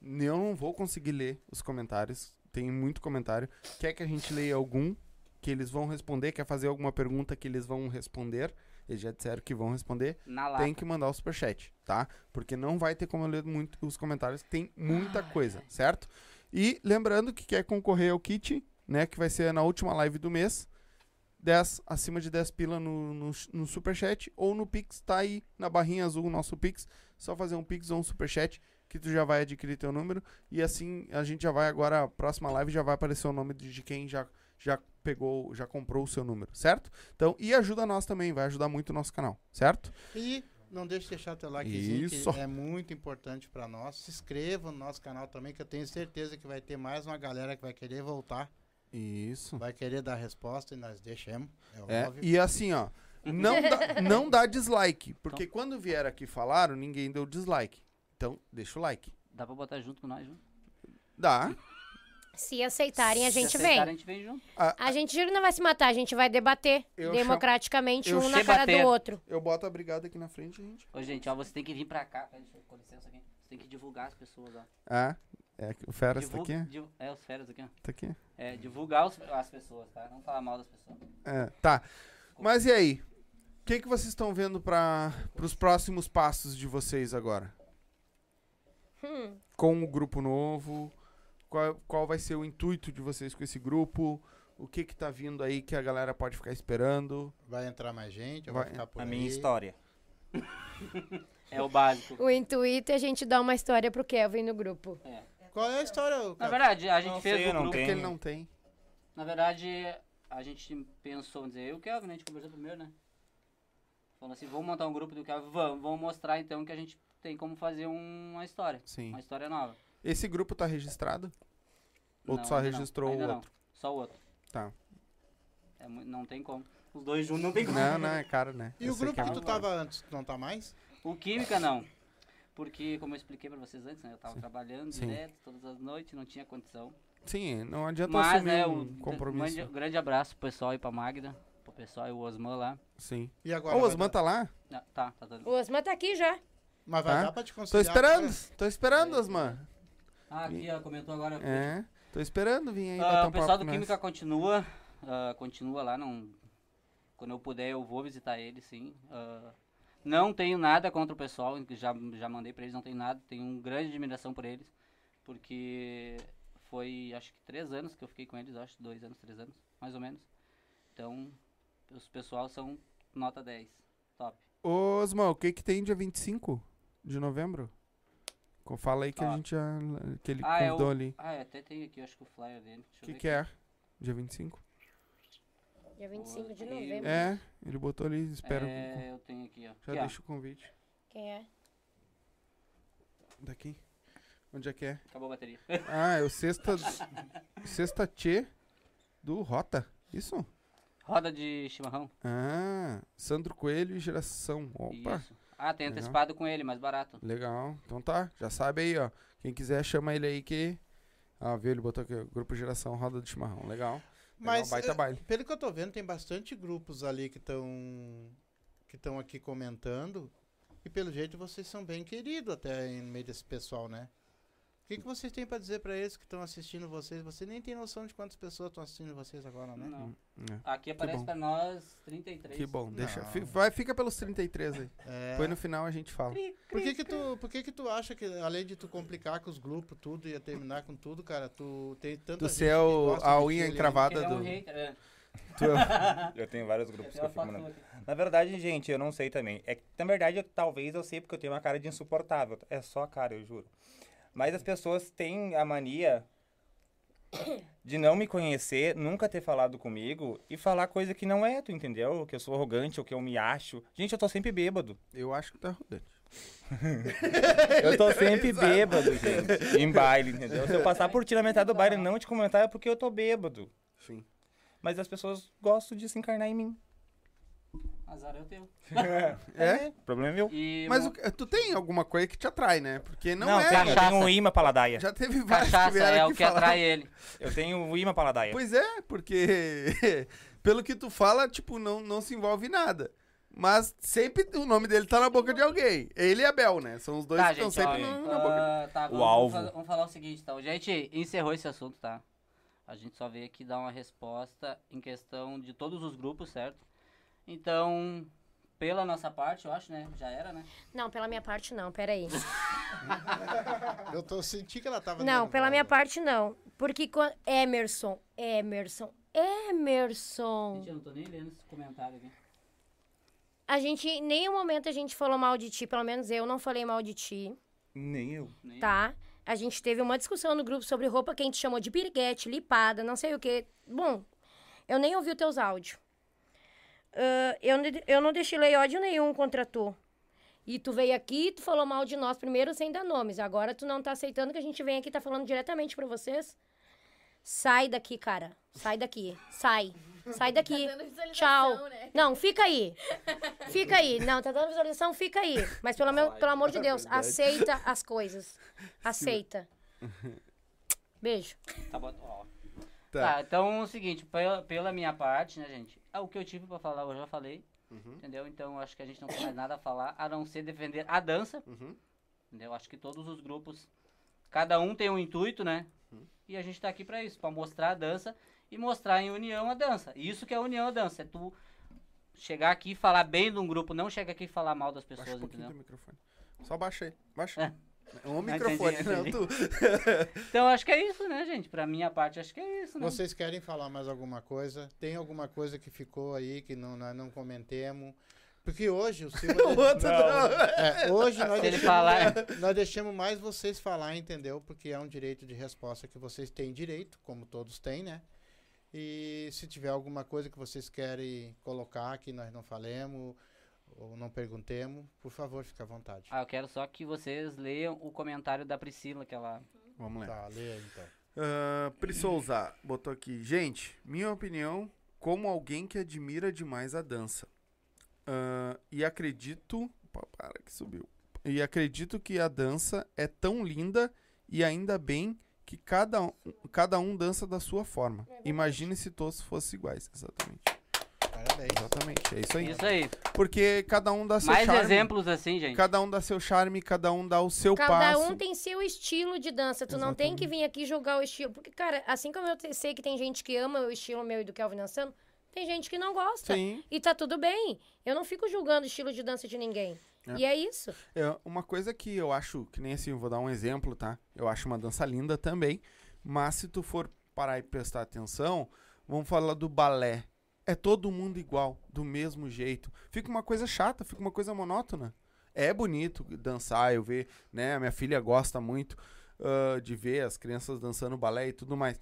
eu não vou conseguir ler os comentários. Tem muito comentário. Quer que a gente leia algum que eles vão responder? Quer fazer alguma pergunta que eles vão responder? Eles já disseram que vão responder. Tem que mandar o superchat, tá? Porque não vai ter como eu ler muito os comentários. Tem muita coisa, certo? E lembrando que quer concorrer ao kit, né? Que vai ser na última live do mês. 10, acima de 10 pila no, no, no superchat ou no Pix, tá aí na barrinha azul o nosso Pix. Só fazer um Pix ou um superchat que tu já vai adquirir teu número. E assim a gente já vai agora, a próxima live já vai aparecer o nome de quem já, já pegou, já comprou o seu número, certo? Então, e ajuda nós também, vai ajudar muito o nosso canal, certo? E não deixe de deixar teu likezinho, Isso. que é muito importante pra nós. Se inscreva no nosso canal também, que eu tenho certeza que vai ter mais uma galera que vai querer voltar, Isso. vai querer dar resposta e nós deixamos, é, É, óbvio. e assim, ó, não dá, não dá dislike, porque quando vier aqui falaram, ninguém deu dislike. Então, deixa o like. Dá pra botar junto com nós, junto? Dá. Se aceitarem, a Se gente aceitar, vem. A gente vem junto. A gente juro que não vai se matar, a gente vai debater Eu democraticamente chamo- um na cara do Debater. outro. Eu boto a brigada aqui na frente, gente. Ô, gente, ó, você tem que vir pra cá. Pera, deixa eu- com licença aqui. Você tem que divulgar as pessoas, ó. Ah, é, o Feras tá Divulga- aqui? div- É, os férias aqui, ó. Tá aqui? É, divulgar os- as pessoas, tá? Não falar mal das pessoas. É, tá. Mas e aí? O que, que vocês estão vendo para os próximos passos de vocês agora? Hum, Com o grupo novo? Qual, qual vai ser o intuito de vocês com esse grupo? O que que tá vindo aí que a galera pode ficar esperando? Vai entrar mais gente, Vai- vou ficar por A aí. minha história. <laughs> É o básico. o intuito é a gente dar uma história pro Kevin no grupo. Qual é a história? Na verdade, a gente Não fez sei, o não grupo. Porque ele não tem. Na verdade, a gente pensou, vamos dizer, eu e o Kelvin, né? A gente conversou primeiro, né? Falando assim, vamos montar um grupo do Kelvin, vamos, vamos mostrar então que a gente tem como fazer um- uma história. Sim. Uma história nova. Esse grupo tá registrado? Ou tu Não, só ainda não, registrou o ainda não, outro? Só o outro. Tá. É não tem como. Os dois juntos não tem como. Não, não, é caro, né? E Eu o sei grupo é que muito tu tava antes, não tá mais? O Química não. Porque, como eu expliquei pra vocês antes, né? Eu tava trabalhando Sim. direto, todas as noites, não tinha condição. Sim, não adianta Mas, assumir né, um o compromisso. grande, grande abraço pro pessoal e pra Magda, pro pessoal e o Osman lá. Sim. E agora? O Osman dar- tá lá? Ah, tá, tá dando. O Osman tá aqui já. Mas vai Tá? dar pra te Tô conciliar esperando, agora? tô esperando, Osman. Ah, aqui, ó, comentou agora. É, tô esperando vir aí Ah, um o pessoal papo do Química continua, ah, continua lá, não... Quando eu puder eu vou visitar eles, sim. Ah, não tenho nada contra o pessoal, já, já mandei pra eles, não tenho nada. Tenho uma grande admiração por eles, porque foi, acho que três anos que eu fiquei com eles, acho, dois anos, três anos, mais ou menos. Então, os pessoal são nota 10. Top. Ô, Osmão, o que que tem dia 25 de novembro? Fala aí que a Ah. gente já. que ele Ah, é convidou o- ali. Ah, é, até tem aqui, acho que o flyer dele. O que que é? Dia 25? Dia 25 de novembro. É, ele botou ali, espera. É, eu tenho aqui, ó. Já deixa o convite. Quem é? Daqui. Onde é que é? Acabou a bateria. Ah, é o sexta. sexta Tchê do Rota. Isso? Roda de chimarrão. Ah, Sandro Coelho e Geração. Opa, Isso. Ah, tem Legal. antecipado com ele, mais barato. legal. Então tá, já sabe aí, ó. Quem quiser, chama ele aí que. Ah, viu? Ele botou aqui, ó, Grupo Geração Roda de Chimarrão. Legal. Mas, baita eh, baile. Pelo que eu tô vendo, tem bastante grupos ali que estão que estão aqui comentando. E pelo jeito vocês são bem queridos até em meio desse pessoal, né? O que, que vocês têm pra dizer pra eles que estão assistindo vocês? Você nem tem noção de quantas pessoas estão assistindo vocês agora, né? Não. É. Aqui aparece pra nós 33. Que bom, deixa. Fi- vai, fica pelos 33 aí. É. Depois no final a gente fala. Por que que tu, por que que tu acha que além de tu complicar com os grupos tudo e terminar com tudo, cara, tu tem tanta Do gente céu, que gosta a unha encravada Ele é um do. hater, é. Tu é- <laughs> Eu tenho vários Eu grupos que tenho eu fico mandando. Na verdade, gente, eu não sei também. É que, na verdade, eu- talvez eu sei porque eu tenho uma cara de insuportável. É só a cara, eu juro. Mas as pessoas têm a mania de não me conhecer, nunca ter falado comigo e falar coisa que não é, tu entendeu? Que eu sou arrogante ou que eu me acho. Gente, eu tô sempre bêbado. Eu acho que tá arrogante. <laughs> Eu tô sempre bêbado, gente. Em baile, entendeu? Se eu passar por ti na metade do baile e não te comentar é porque eu tô bêbado. Sim. Mas as pessoas gostam de se encarnar em mim. Azar é o teu. <laughs> É? O problema é meu. E Mas o tu tem alguma coisa que te atrai, né? Porque não, é. tenho, eu cachaça. tenho um imã paladaia. Já teve vários que cachaça vieram é o que falar. atrai ele. Eu tenho um imã paladaia. Pois é, porque <laughs> pelo que tu fala, tipo, não, não se envolve nada. Mas sempre o nome dele tá na boca de alguém. Ele e a Bel, né? São os dois Tá, que estão gente, ó, sempre no- na boca. ah, tá, O vamos, alvo. Vamos, vamos falar o seguinte, então. A gente encerrou esse assunto, tá? A gente só veio aqui dar uma resposta em questão de todos os grupos, certo? Então, pela nossa parte, eu acho, né? Já era, né? Não, pela minha parte não, peraí. <laughs> Eu tô senti que ela tava Não, pela minha parte não. Porque quando... Emerson, Emerson, Emerson. Gente, eu não tô nem lendo esse comentário aqui. A gente, em nenhum momento a gente falou mal de ti, pelo menos eu não falei mal de ti, Nem eu. Nem- tá? A gente teve uma discussão no grupo sobre roupa que a gente chamou de piriguete, lipada, não sei o quê. Bom, eu nem ouvi os teus áudios. Ah, eu, eu não destilei ódio nenhum contra tu. E tu veio aqui e tu falou mal de nós primeiro sem dar nomes. Agora tu não tá aceitando que a gente vem aqui e tá falando diretamente pra vocês? Sai daqui, cara. Sai daqui. Sai. Sai daqui. Tá Tchau. né? Não, fica aí. Fica aí. Não, tá dando visualização, fica aí. Mas pelo, meu, pelo amor de Deus, aceita as coisas. <laughs> Aceita. Beijo. Tá bom, ó. Tá. Tá, então é o seguinte, pela, pela minha parte, né, gente? ah, O que eu tive pra falar eu já falei. Uhum. Entendeu? Então acho que a gente não tem mais nada a falar, a não ser defender a dança. Uhum. Entendeu? Acho que todos os grupos, cada um tem um intuito, né? Uhum. E a gente tá aqui pra isso, pra mostrar a dança e mostrar em união a dança. Isso que é união a dança, é tu chegar aqui e falar bem de um grupo, não chega aqui e falar mal das Baixa pessoas, um pouquinho entendeu? do microfone. Só baixa aí. Baixa. É. Um entendi, microfone, não entendi. tu. <laughs> Então acho que é isso, né, gente? Pra minha parte, acho que é isso, né? Vocês querem falar mais alguma coisa? Tem alguma coisa que ficou aí que não, nós não comentemos? Porque hoje o <laughs> Silva... O outro não. É, hoje nós <laughs> Se deixamos, falar- nós deixamos mais vocês falar, entendeu? Porque é um direito de resposta que vocês têm direito, como todos têm, né? E se tiver alguma coisa que vocês querem colocar que nós não falemos ou não perguntemos, por favor, fique à vontade. Ah, eu quero só que vocês leiam o comentário da Priscila, que ela. Vamos lá. Tá, lê aí então. Pri Souza botou aqui. Gente, minha opinião, como alguém que admira demais a dança. Ah, e acredito. Opa, para que subiu. E acredito que a dança é tão linda e ainda bem que cada um, cada um dança da sua forma. Imagine se todos fossem iguais. Exatamente. Parabéns. Exatamente. É isso aí. Isso aí. Porque cada um dá seu Mais charme. exemplos assim, gente. Cada um dá seu charme, cada um dá o seu Cada passo. um tem seu estilo de dança. Tu não tem que vir aqui julgar o estilo. Porque, cara, assim como eu sei que tem gente que ama o estilo meu e do Kelvin dançando, tem gente que não gosta. Sim. E tá tudo bem. Eu não fico julgando o estilo de dança de ninguém. É. E é isso. É, uma coisa que eu acho, que nem assim, eu vou dar um exemplo, tá? Eu acho uma dança linda também, mas se tu for parar e prestar atenção, vamos falar do balé. É todo mundo igual, do mesmo jeito. Fica uma coisa chata, fica uma coisa monótona. É bonito dançar, eu ver, né? A minha filha gosta muito ah, de ver as crianças dançando balé e tudo mais.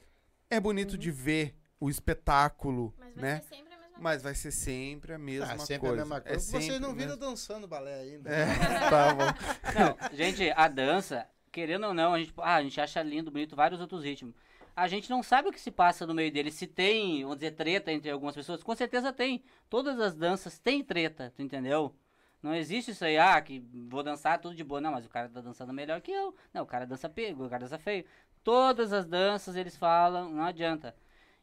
É bonito de ver o espetáculo, Mas vai né? ser sempre a mesma Mas vai ser sempre a mesma Ah, sempre coisa. a mesma É coisa. Vocês sempre não viram mesma- dançando balé ainda. É, <laughs> tá bom. Não, gente, a dança, querendo ou não, a gente, ah, a gente acha lindo, bonito, vários outros ritmos. A gente não sabe o que se passa no meio deles. Se tem, vamos dizer, treta entre algumas pessoas. Com certeza tem. Todas as danças têm treta, tu entendeu? Não existe isso aí, ah, que vou dançar tudo de boa. Não, mas o cara tá dançando melhor que eu. Não, o cara dança pego, o cara dança feio. Todas as danças eles falam, não adianta.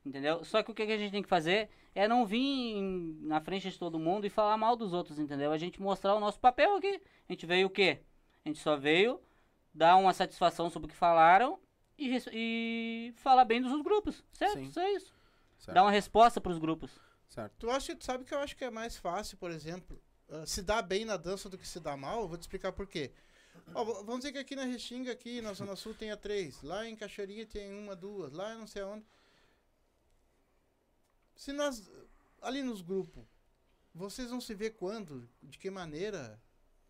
Entendeu? Só que o que a gente tem que fazer é não vir na frente de todo mundo e falar mal dos outros, entendeu? A gente mostrar o nosso papel aqui. A gente veio o quê? A gente só veio dar uma satisfação sobre o que falaram e, e falar bem dos grupos, certo? Sim. Só isso. Certo. Dar uma resposta pros grupos. Certo. Tu acha, tu sabe que eu acho que é mais fácil, por exemplo, ah, se dar bem na dança do que se dar mal? Eu vou te explicar por quê. Ó, vamos dizer que aqui na Restinga, aqui na Zona Sul, tenha três. Lá em Cachoeirinha tem uma, duas. Lá eu não sei aonde. Se nós, ali nos grupos, vocês vão se ver quando, de que maneira,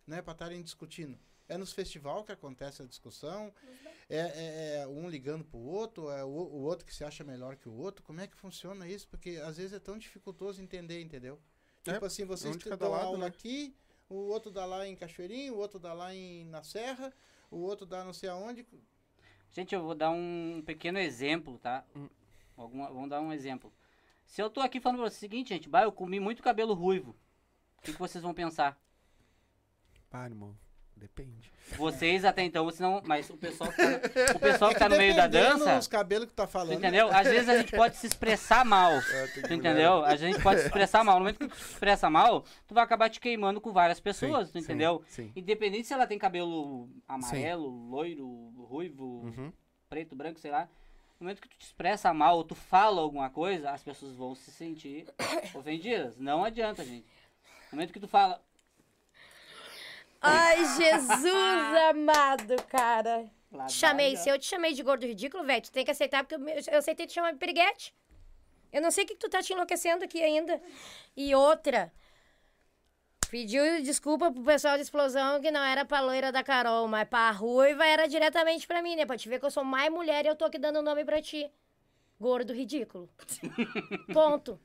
né, para estarem discutindo. É nos festival que acontece a discussão? É, é- é um ligando pro outro? É o, o outro que se acha melhor que o outro? Como é que funciona isso? Porque às vezes é tão dificultoso entender, entendeu? É, Tipo assim, vocês um lado, aula né? aqui, o outro dá lá em Cachoeirinho, o outro dá lá em, na Serra, o outro dá não sei aonde. Gente, eu vou dar um pequeno exemplo, tá? Hum. Alguma, vamos dar um exemplo. Se eu tô aqui falando pra vocês o seguinte, gente, bah, eu comi muito cabelo ruivo. O que, que vocês vão pensar? Pá, irmão. Depende. Vocês até então, vocês não. Mas o pessoal que tá, <laughs> o pessoal É que tá no meio da dança. dos cabelos que tá falando. entendeu? Às vezes a gente pode se expressar mal. <laughs> Tu entendeu? A gente pode se expressar mal. No momento que tu se expressa mal, tu vai acabar te queimando com várias pessoas, Sim, tu sim, entendeu? Sim. Independente se ela tem cabelo amarelo, loiro, ruivo, Uhum. preto, branco, sei lá. No momento que tu te expressa mal ou tu fala alguma coisa, as pessoas vão se sentir <coughs> ofendidas. Não adianta, gente. No momento que tu fala, Ai, Jesus <laughs> amado, cara. Te chamei, se eu te chamei de gordo ridículo, velho, tu tem que aceitar, porque eu, eu aceitei te chamar de piriguete. Eu não sei o que, que tu tá te enlouquecendo aqui ainda. E outra, pediu desculpa pro pessoal da explosão que não era pra loira da Carol, mas pra ruiva era diretamente pra mim, né? Pra te ver que eu sou mais mulher e eu tô aqui dando nome pra ti. Gordo ridículo. <laughs> Ponto.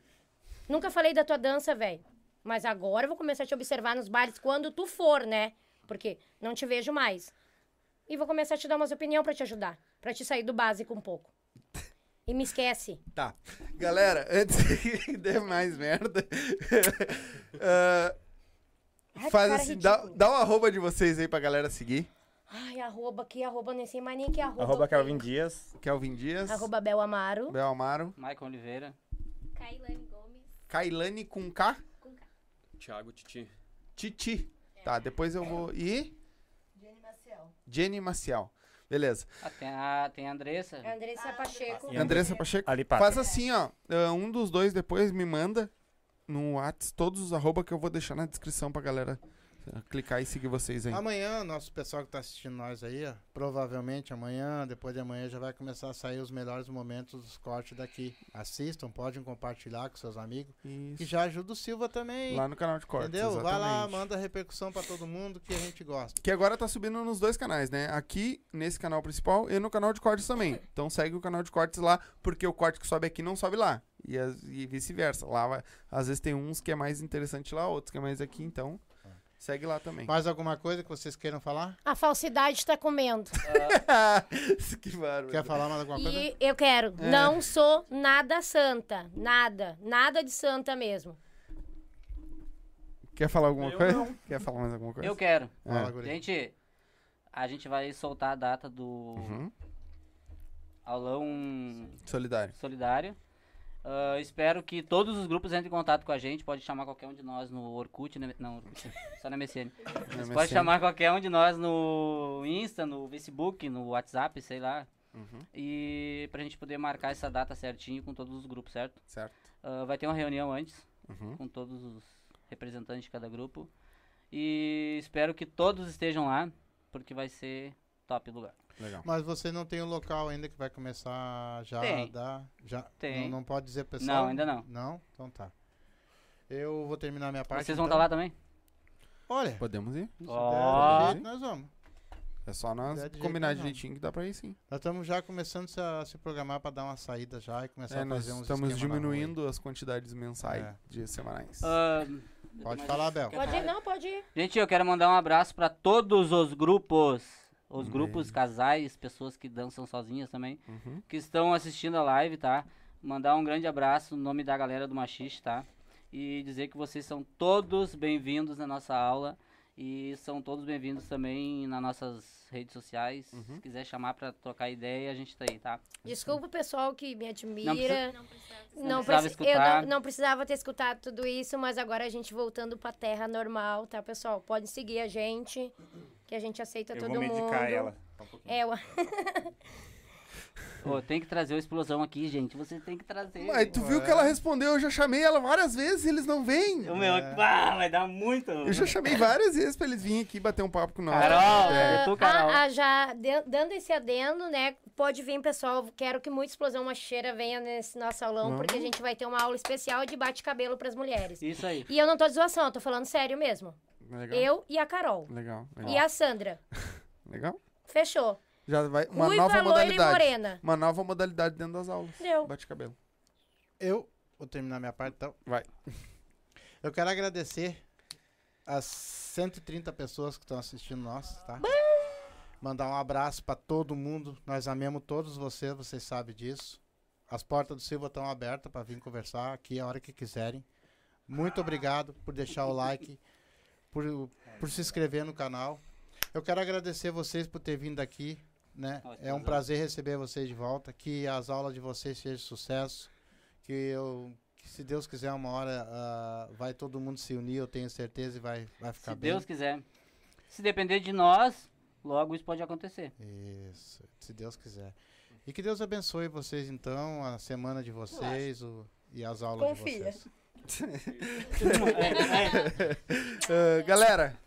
Nunca falei da tua dança, velho. Mas agora eu vou começar a te observar nos bailes quando tu for, né? Porque não te vejo mais. E vou começar a te dar umas opiniões pra te ajudar. Pra te sair do básico um pouco. E me esquece. <laughs> Tá. Galera, <laughs> antes que dê mais merda. <laughs> ah, Ai, que faz assim, dá, dá o arroba de vocês aí pra galera seguir. Ai, arroba aqui, arroba, nem sei mais nem que arroba. Arroba. Kelvin Dias. Kelvin Dias. Arroba Bel Amaro. Bel Amaro. Maicon Oliveira. Kailane Gomes. Kailane com K. Thiago Titi. Titi. Tá, depois eu vou. E. Jenny Maciel. Jenny Maciel. Beleza. Ah, tem, a, tem a Andressa. Andressa Pacheco. E Andressa Pacheco. Ali. Faz assim, ó. ah, Um dos dois depois me manda no Whats todos os arroba que eu vou deixar na descrição pra galera ah, clicar e seguir vocês aí. Amanhã, nosso pessoal que tá assistindo nós aí, ó, provavelmente amanhã, depois de amanhã, já vai começar a sair os melhores momentos dos cortes daqui. Assistam, podem compartilhar com seus amigos. E Isso. já ajuda o Silva também. Lá no canal de cortes. entendeu? Vai lá, exatamente. manda repercussão pra todo mundo que a gente gosta. Que agora tá subindo nos dois canais, né? Aqui, nesse canal principal, e no canal de cortes também. Então segue o canal de cortes lá, porque o corte que sobe aqui não sobe lá. E, e vice-versa. Lá vai- às vezes tem uns que é mais interessante lá, outros que é mais aqui, então segue lá também. Mais alguma coisa que vocês queiram falar? A falsidade tá comendo. <laughs> que bárbaro. Quer falar mais alguma coisa? E eu quero. É. Não sou nada santa. Nada. Nada de santa mesmo. Quer falar alguma Eu coisa? não. Quer falar mais alguma coisa? Eu quero. É. Gente, a gente vai soltar a data do Uhum. aulão Solidário. solidário. Ah, espero que todos os grupos entrem em contato com a gente. Pode chamar qualquer um de nós no Orkut, né? não, <laughs> só na MSN. Pode chamar qualquer um de nós no Insta, no Facebook, no WhatsApp, sei lá. Uhum. E pra gente poder marcar essa data certinho com todos os grupos, certo? Certo. Ah, vai ter uma reunião antes Uhum. com todos os representantes de cada grupo. E espero que todos estejam lá, porque vai ser top lugar. Legal. Mas você não tem o local ainda que vai começar já Tem. a dar. Já, Tem. Não, não pode dizer pessoal? Não, ainda não. Não? Então tá. Eu vou terminar minha parte. Vocês vão então. estar lá também? Olha, Podemos ir? Ó. jeito, nós vamos. É só nós É combinar direitinho que dá pra ir sim. Nós estamos já começando a se programar para dar uma saída já e começar É, a fazer uns estamos diminuindo as quantidades mensais É. de semanais. Ah, Pode falar, Bel. Pode ir, não, pode ir. gente, eu quero mandar um abraço pra todos os grupos. Os Hum. grupos, casais, pessoas que dançam sozinhas também, Uhum. que estão assistindo a live, tá? Mandar um grande abraço no nome da galera do Machiste, tá? E dizer que vocês são todos bem-vindos na nossa aula. E são todos bem-vindos também nas nossas redes sociais. Uhum. Se quiser chamar pra trocar ideia, a gente tá aí, tá? Desculpa o pessoal que me admira. Não precisa- Não precisava. Não, precisava preci- escutar. eu não, não precisava ter escutado tudo isso, mas agora a gente voltando pra terra normal, tá, pessoal? Pode seguir a gente, que a gente aceita Eu todo vou mundo. medicar ela. Um. É, o- <laughs> Ô, tem que trazer o explosão aqui, gente. Você tem que trazer. Mas tu viu que ela respondeu, eu já chamei ela várias vezes e eles não vêm. O meu, ah, vai dar muito. Eu já chamei várias vezes pra eles virem aqui bater um papo com nós. Carol, É. é tu, Carol. Ah, ah, já de- dando esse adendo, né? Pode vir, pessoal. Quero que muita explosão macheira venha nesse nosso aulão, Vamos. porque a gente vai ter uma aula especial de bate-cabelo pras mulheres. Isso aí. E eu não tô de zoação, eu tô falando sério mesmo. Legal. Eu e a Carol. Legal, legal. E a Sandra. <laughs> Legal. Fechou. Já vai uma Ruiva, nova loira e modalidade. morena. Uma nova modalidade dentro das aulas. Deu. Bate cabelo. Eu vou terminar minha parte então. Vai. <laughs> Eu quero agradecer as 130 pessoas que estão assistindo nós, tá? Mandar um abraço para todo mundo. Nós amamos todos vocês, vocês sabem disso. As portas do Silva estão abertas para vir conversar aqui a hora que quiserem. Muito obrigado por deixar o like, <laughs> por, por se inscrever no canal. Eu quero agradecer vocês por ter vindo aqui, né? É um prazer. receber vocês de volta. Que as aulas de vocês sejam sucesso. Que eu, que se Deus quiser, uma hora ah, vai todo mundo se unir, eu tenho certeza, e vai, vai ficar Se bem. Deus quiser. Se depender de nós, logo isso pode acontecer. Isso, se Deus quiser. E que Deus abençoe vocês, então, a semana de vocês o- e as aulas Confia. de vocês. Ah, <laughs> galera,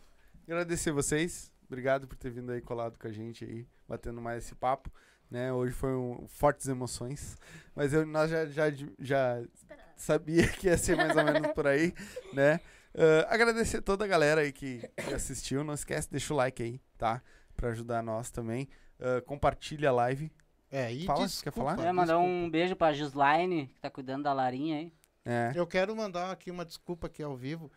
agradecer vocês. Obrigado por ter vindo aí colado com a gente aí, batendo mais esse papo. Né? Hoje foi um fortes emoções, mas eu, nós já, já, já sabia <laughs> que ia ser mais ou menos por aí, né? Ah, agradecer toda a galera aí que, que assistiu. Não esquece, deixa o like aí, tá? Pra ajudar nós também. Ah, compartilha a live. É, e Fala, desculpa, quer falar? É, mandar desculpa. um beijo pra Gislaine, que tá cuidando da Larinha aí. É. Eu quero mandar aqui uma desculpa aqui ao vivo.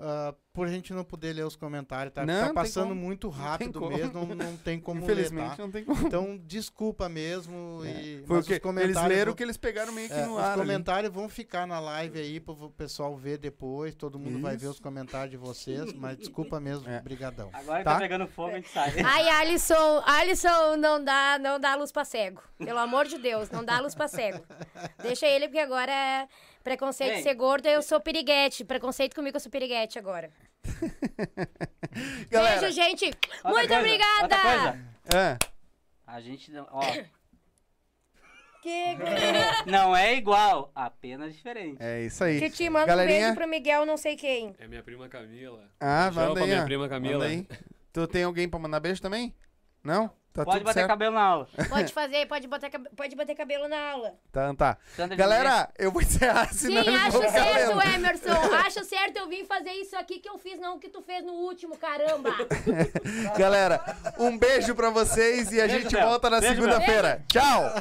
ah, por a gente não poder ler os comentários, tá? Não, tá não passando como. muito rápido como. mesmo, não, não tem como Infelizmente ler, tá? não tem como. Então, desculpa mesmo. E, Foi o que os eles leram vão- que eles pegaram meio que É, no os ar. ali. comentários vão ficar na live aí para o pessoal ver depois. Todo mundo vai ver Isso. os comentários de vocês, mas desculpa <laughs> mesmo, É. brigadão. Agora que Tá. tá pegando fogo, a gente sai. <laughs> Ai, Alisson, Alisson, não dá, não dá luz pra cego. Pelo amor de Deus, não dá luz pra cego. Deixa ele, porque agora é preconceito de ser gordo, eu sou piriguete. Preconceito comigo, eu sou piriguete agora. <laughs> Galera, Beijo, gente. Outra Muito coisa, obrigada. coisa. é, A gente, não- ó, <laughs> Que, não é igual, apenas diferente. é isso aí. Titi, manda um Galerinha. beijo pro Miguel, não sei quem. É minha prima Camila. Ah, manda pra aí. minha ó. prima Camila. Manda aí. Tu tem alguém pra mandar beijo também? Não? Tá Pode tudo bater certo? cabelo na aula. Pode fazer, pode <laughs> botar, pode bater cabelo na aula. Tá, tá. Sandra de Galera, eu vou encerrar, Sim, senão eu acho certo, lendo. Emerson. <laughs> Acho certo eu vim fazer isso aqui que eu fiz, não o que tu fez no último, caramba. <laughs> Galera, um beijo pra vocês e a Beijo, gente Bel. volta na segunda-feira. Tchau!